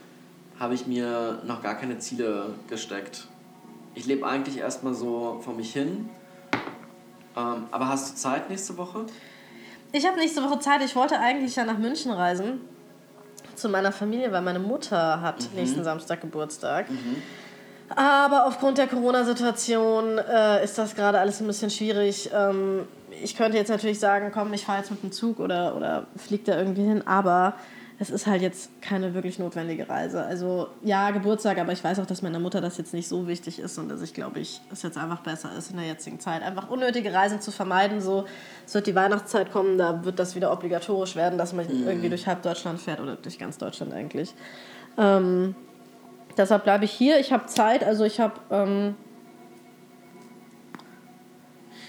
habe ich mir noch gar keine Ziele gesteckt. Ich lebe eigentlich erstmal so vor mich hin. Ähm, aber hast du Zeit nächste Woche? Ich habe nächste Woche Zeit. Ich wollte eigentlich ja nach München reisen zu meiner Familie, weil meine Mutter hat nächsten Samstag Geburtstag. Aber aufgrund der Corona-Situation äh, ist das gerade alles ein bisschen schwierig. Ähm, ich könnte jetzt natürlich sagen, komm, ich fahre jetzt mit dem Zug oder, oder fliege da irgendwie hin, aber es ist halt jetzt keine wirklich notwendige Reise. Also ja, Geburtstag, aber ich weiß auch, dass meiner Mutter das jetzt nicht so wichtig ist und dass ich glaube ich, es jetzt einfach besser ist in der jetzigen Zeit, einfach unnötige Reisen zu vermeiden. So, es wird die Weihnachtszeit kommen, da wird das wieder obligatorisch werden, dass man irgendwie durch halb Deutschland fährt oder durch ganz Deutschland eigentlich. Ähm, Deshalb bleibe ich hier. Ich habe Zeit, also ich habe. Ähm,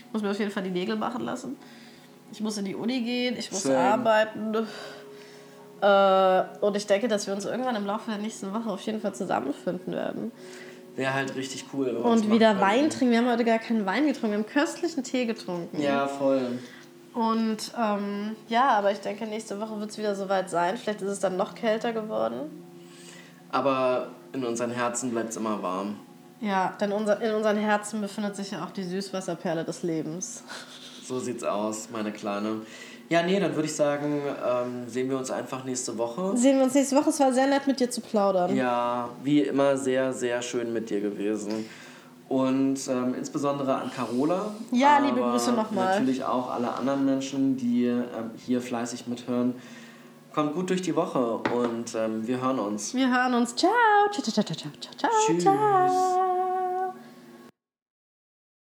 ich muss mir auf jeden Fall die Nägel machen lassen. Ich muss in die Uni gehen, ich muss Same. arbeiten. Äh, und ich denke, dass wir uns irgendwann im Laufe der nächsten Woche auf jeden Fall zusammenfinden werden. Wäre halt richtig cool. Und machen wieder könnten. Wein trinken. Wir haben heute gar keinen Wein getrunken, wir haben köstlichen Tee getrunken. Ja, voll. Und ähm, ja, aber ich denke, nächste Woche wird es wieder soweit sein. Vielleicht ist es dann noch kälter geworden. Aber in unseren Herzen bleibt es immer warm. Ja, denn unser, in unseren Herzen befindet sich ja auch die Süßwasserperle des Lebens. So sieht's aus, meine Kleine. Ja, nee, dann würde ich sagen, ähm, sehen wir uns einfach nächste Woche. Sehen wir uns nächste Woche. Es war sehr nett, mit dir zu plaudern. Ja, wie immer sehr, sehr schön mit dir gewesen. Und ähm, insbesondere an Carola. Ja, liebe Grüße nochmal. Natürlich auch alle anderen Menschen, die ähm, hier fleißig mithören. Kommt gut durch die Woche und ähm, wir hören uns. Wir hören uns. Ciao. Ciao, ciao, ciao, ciao, ciao, ciao, Tschüss. ciao.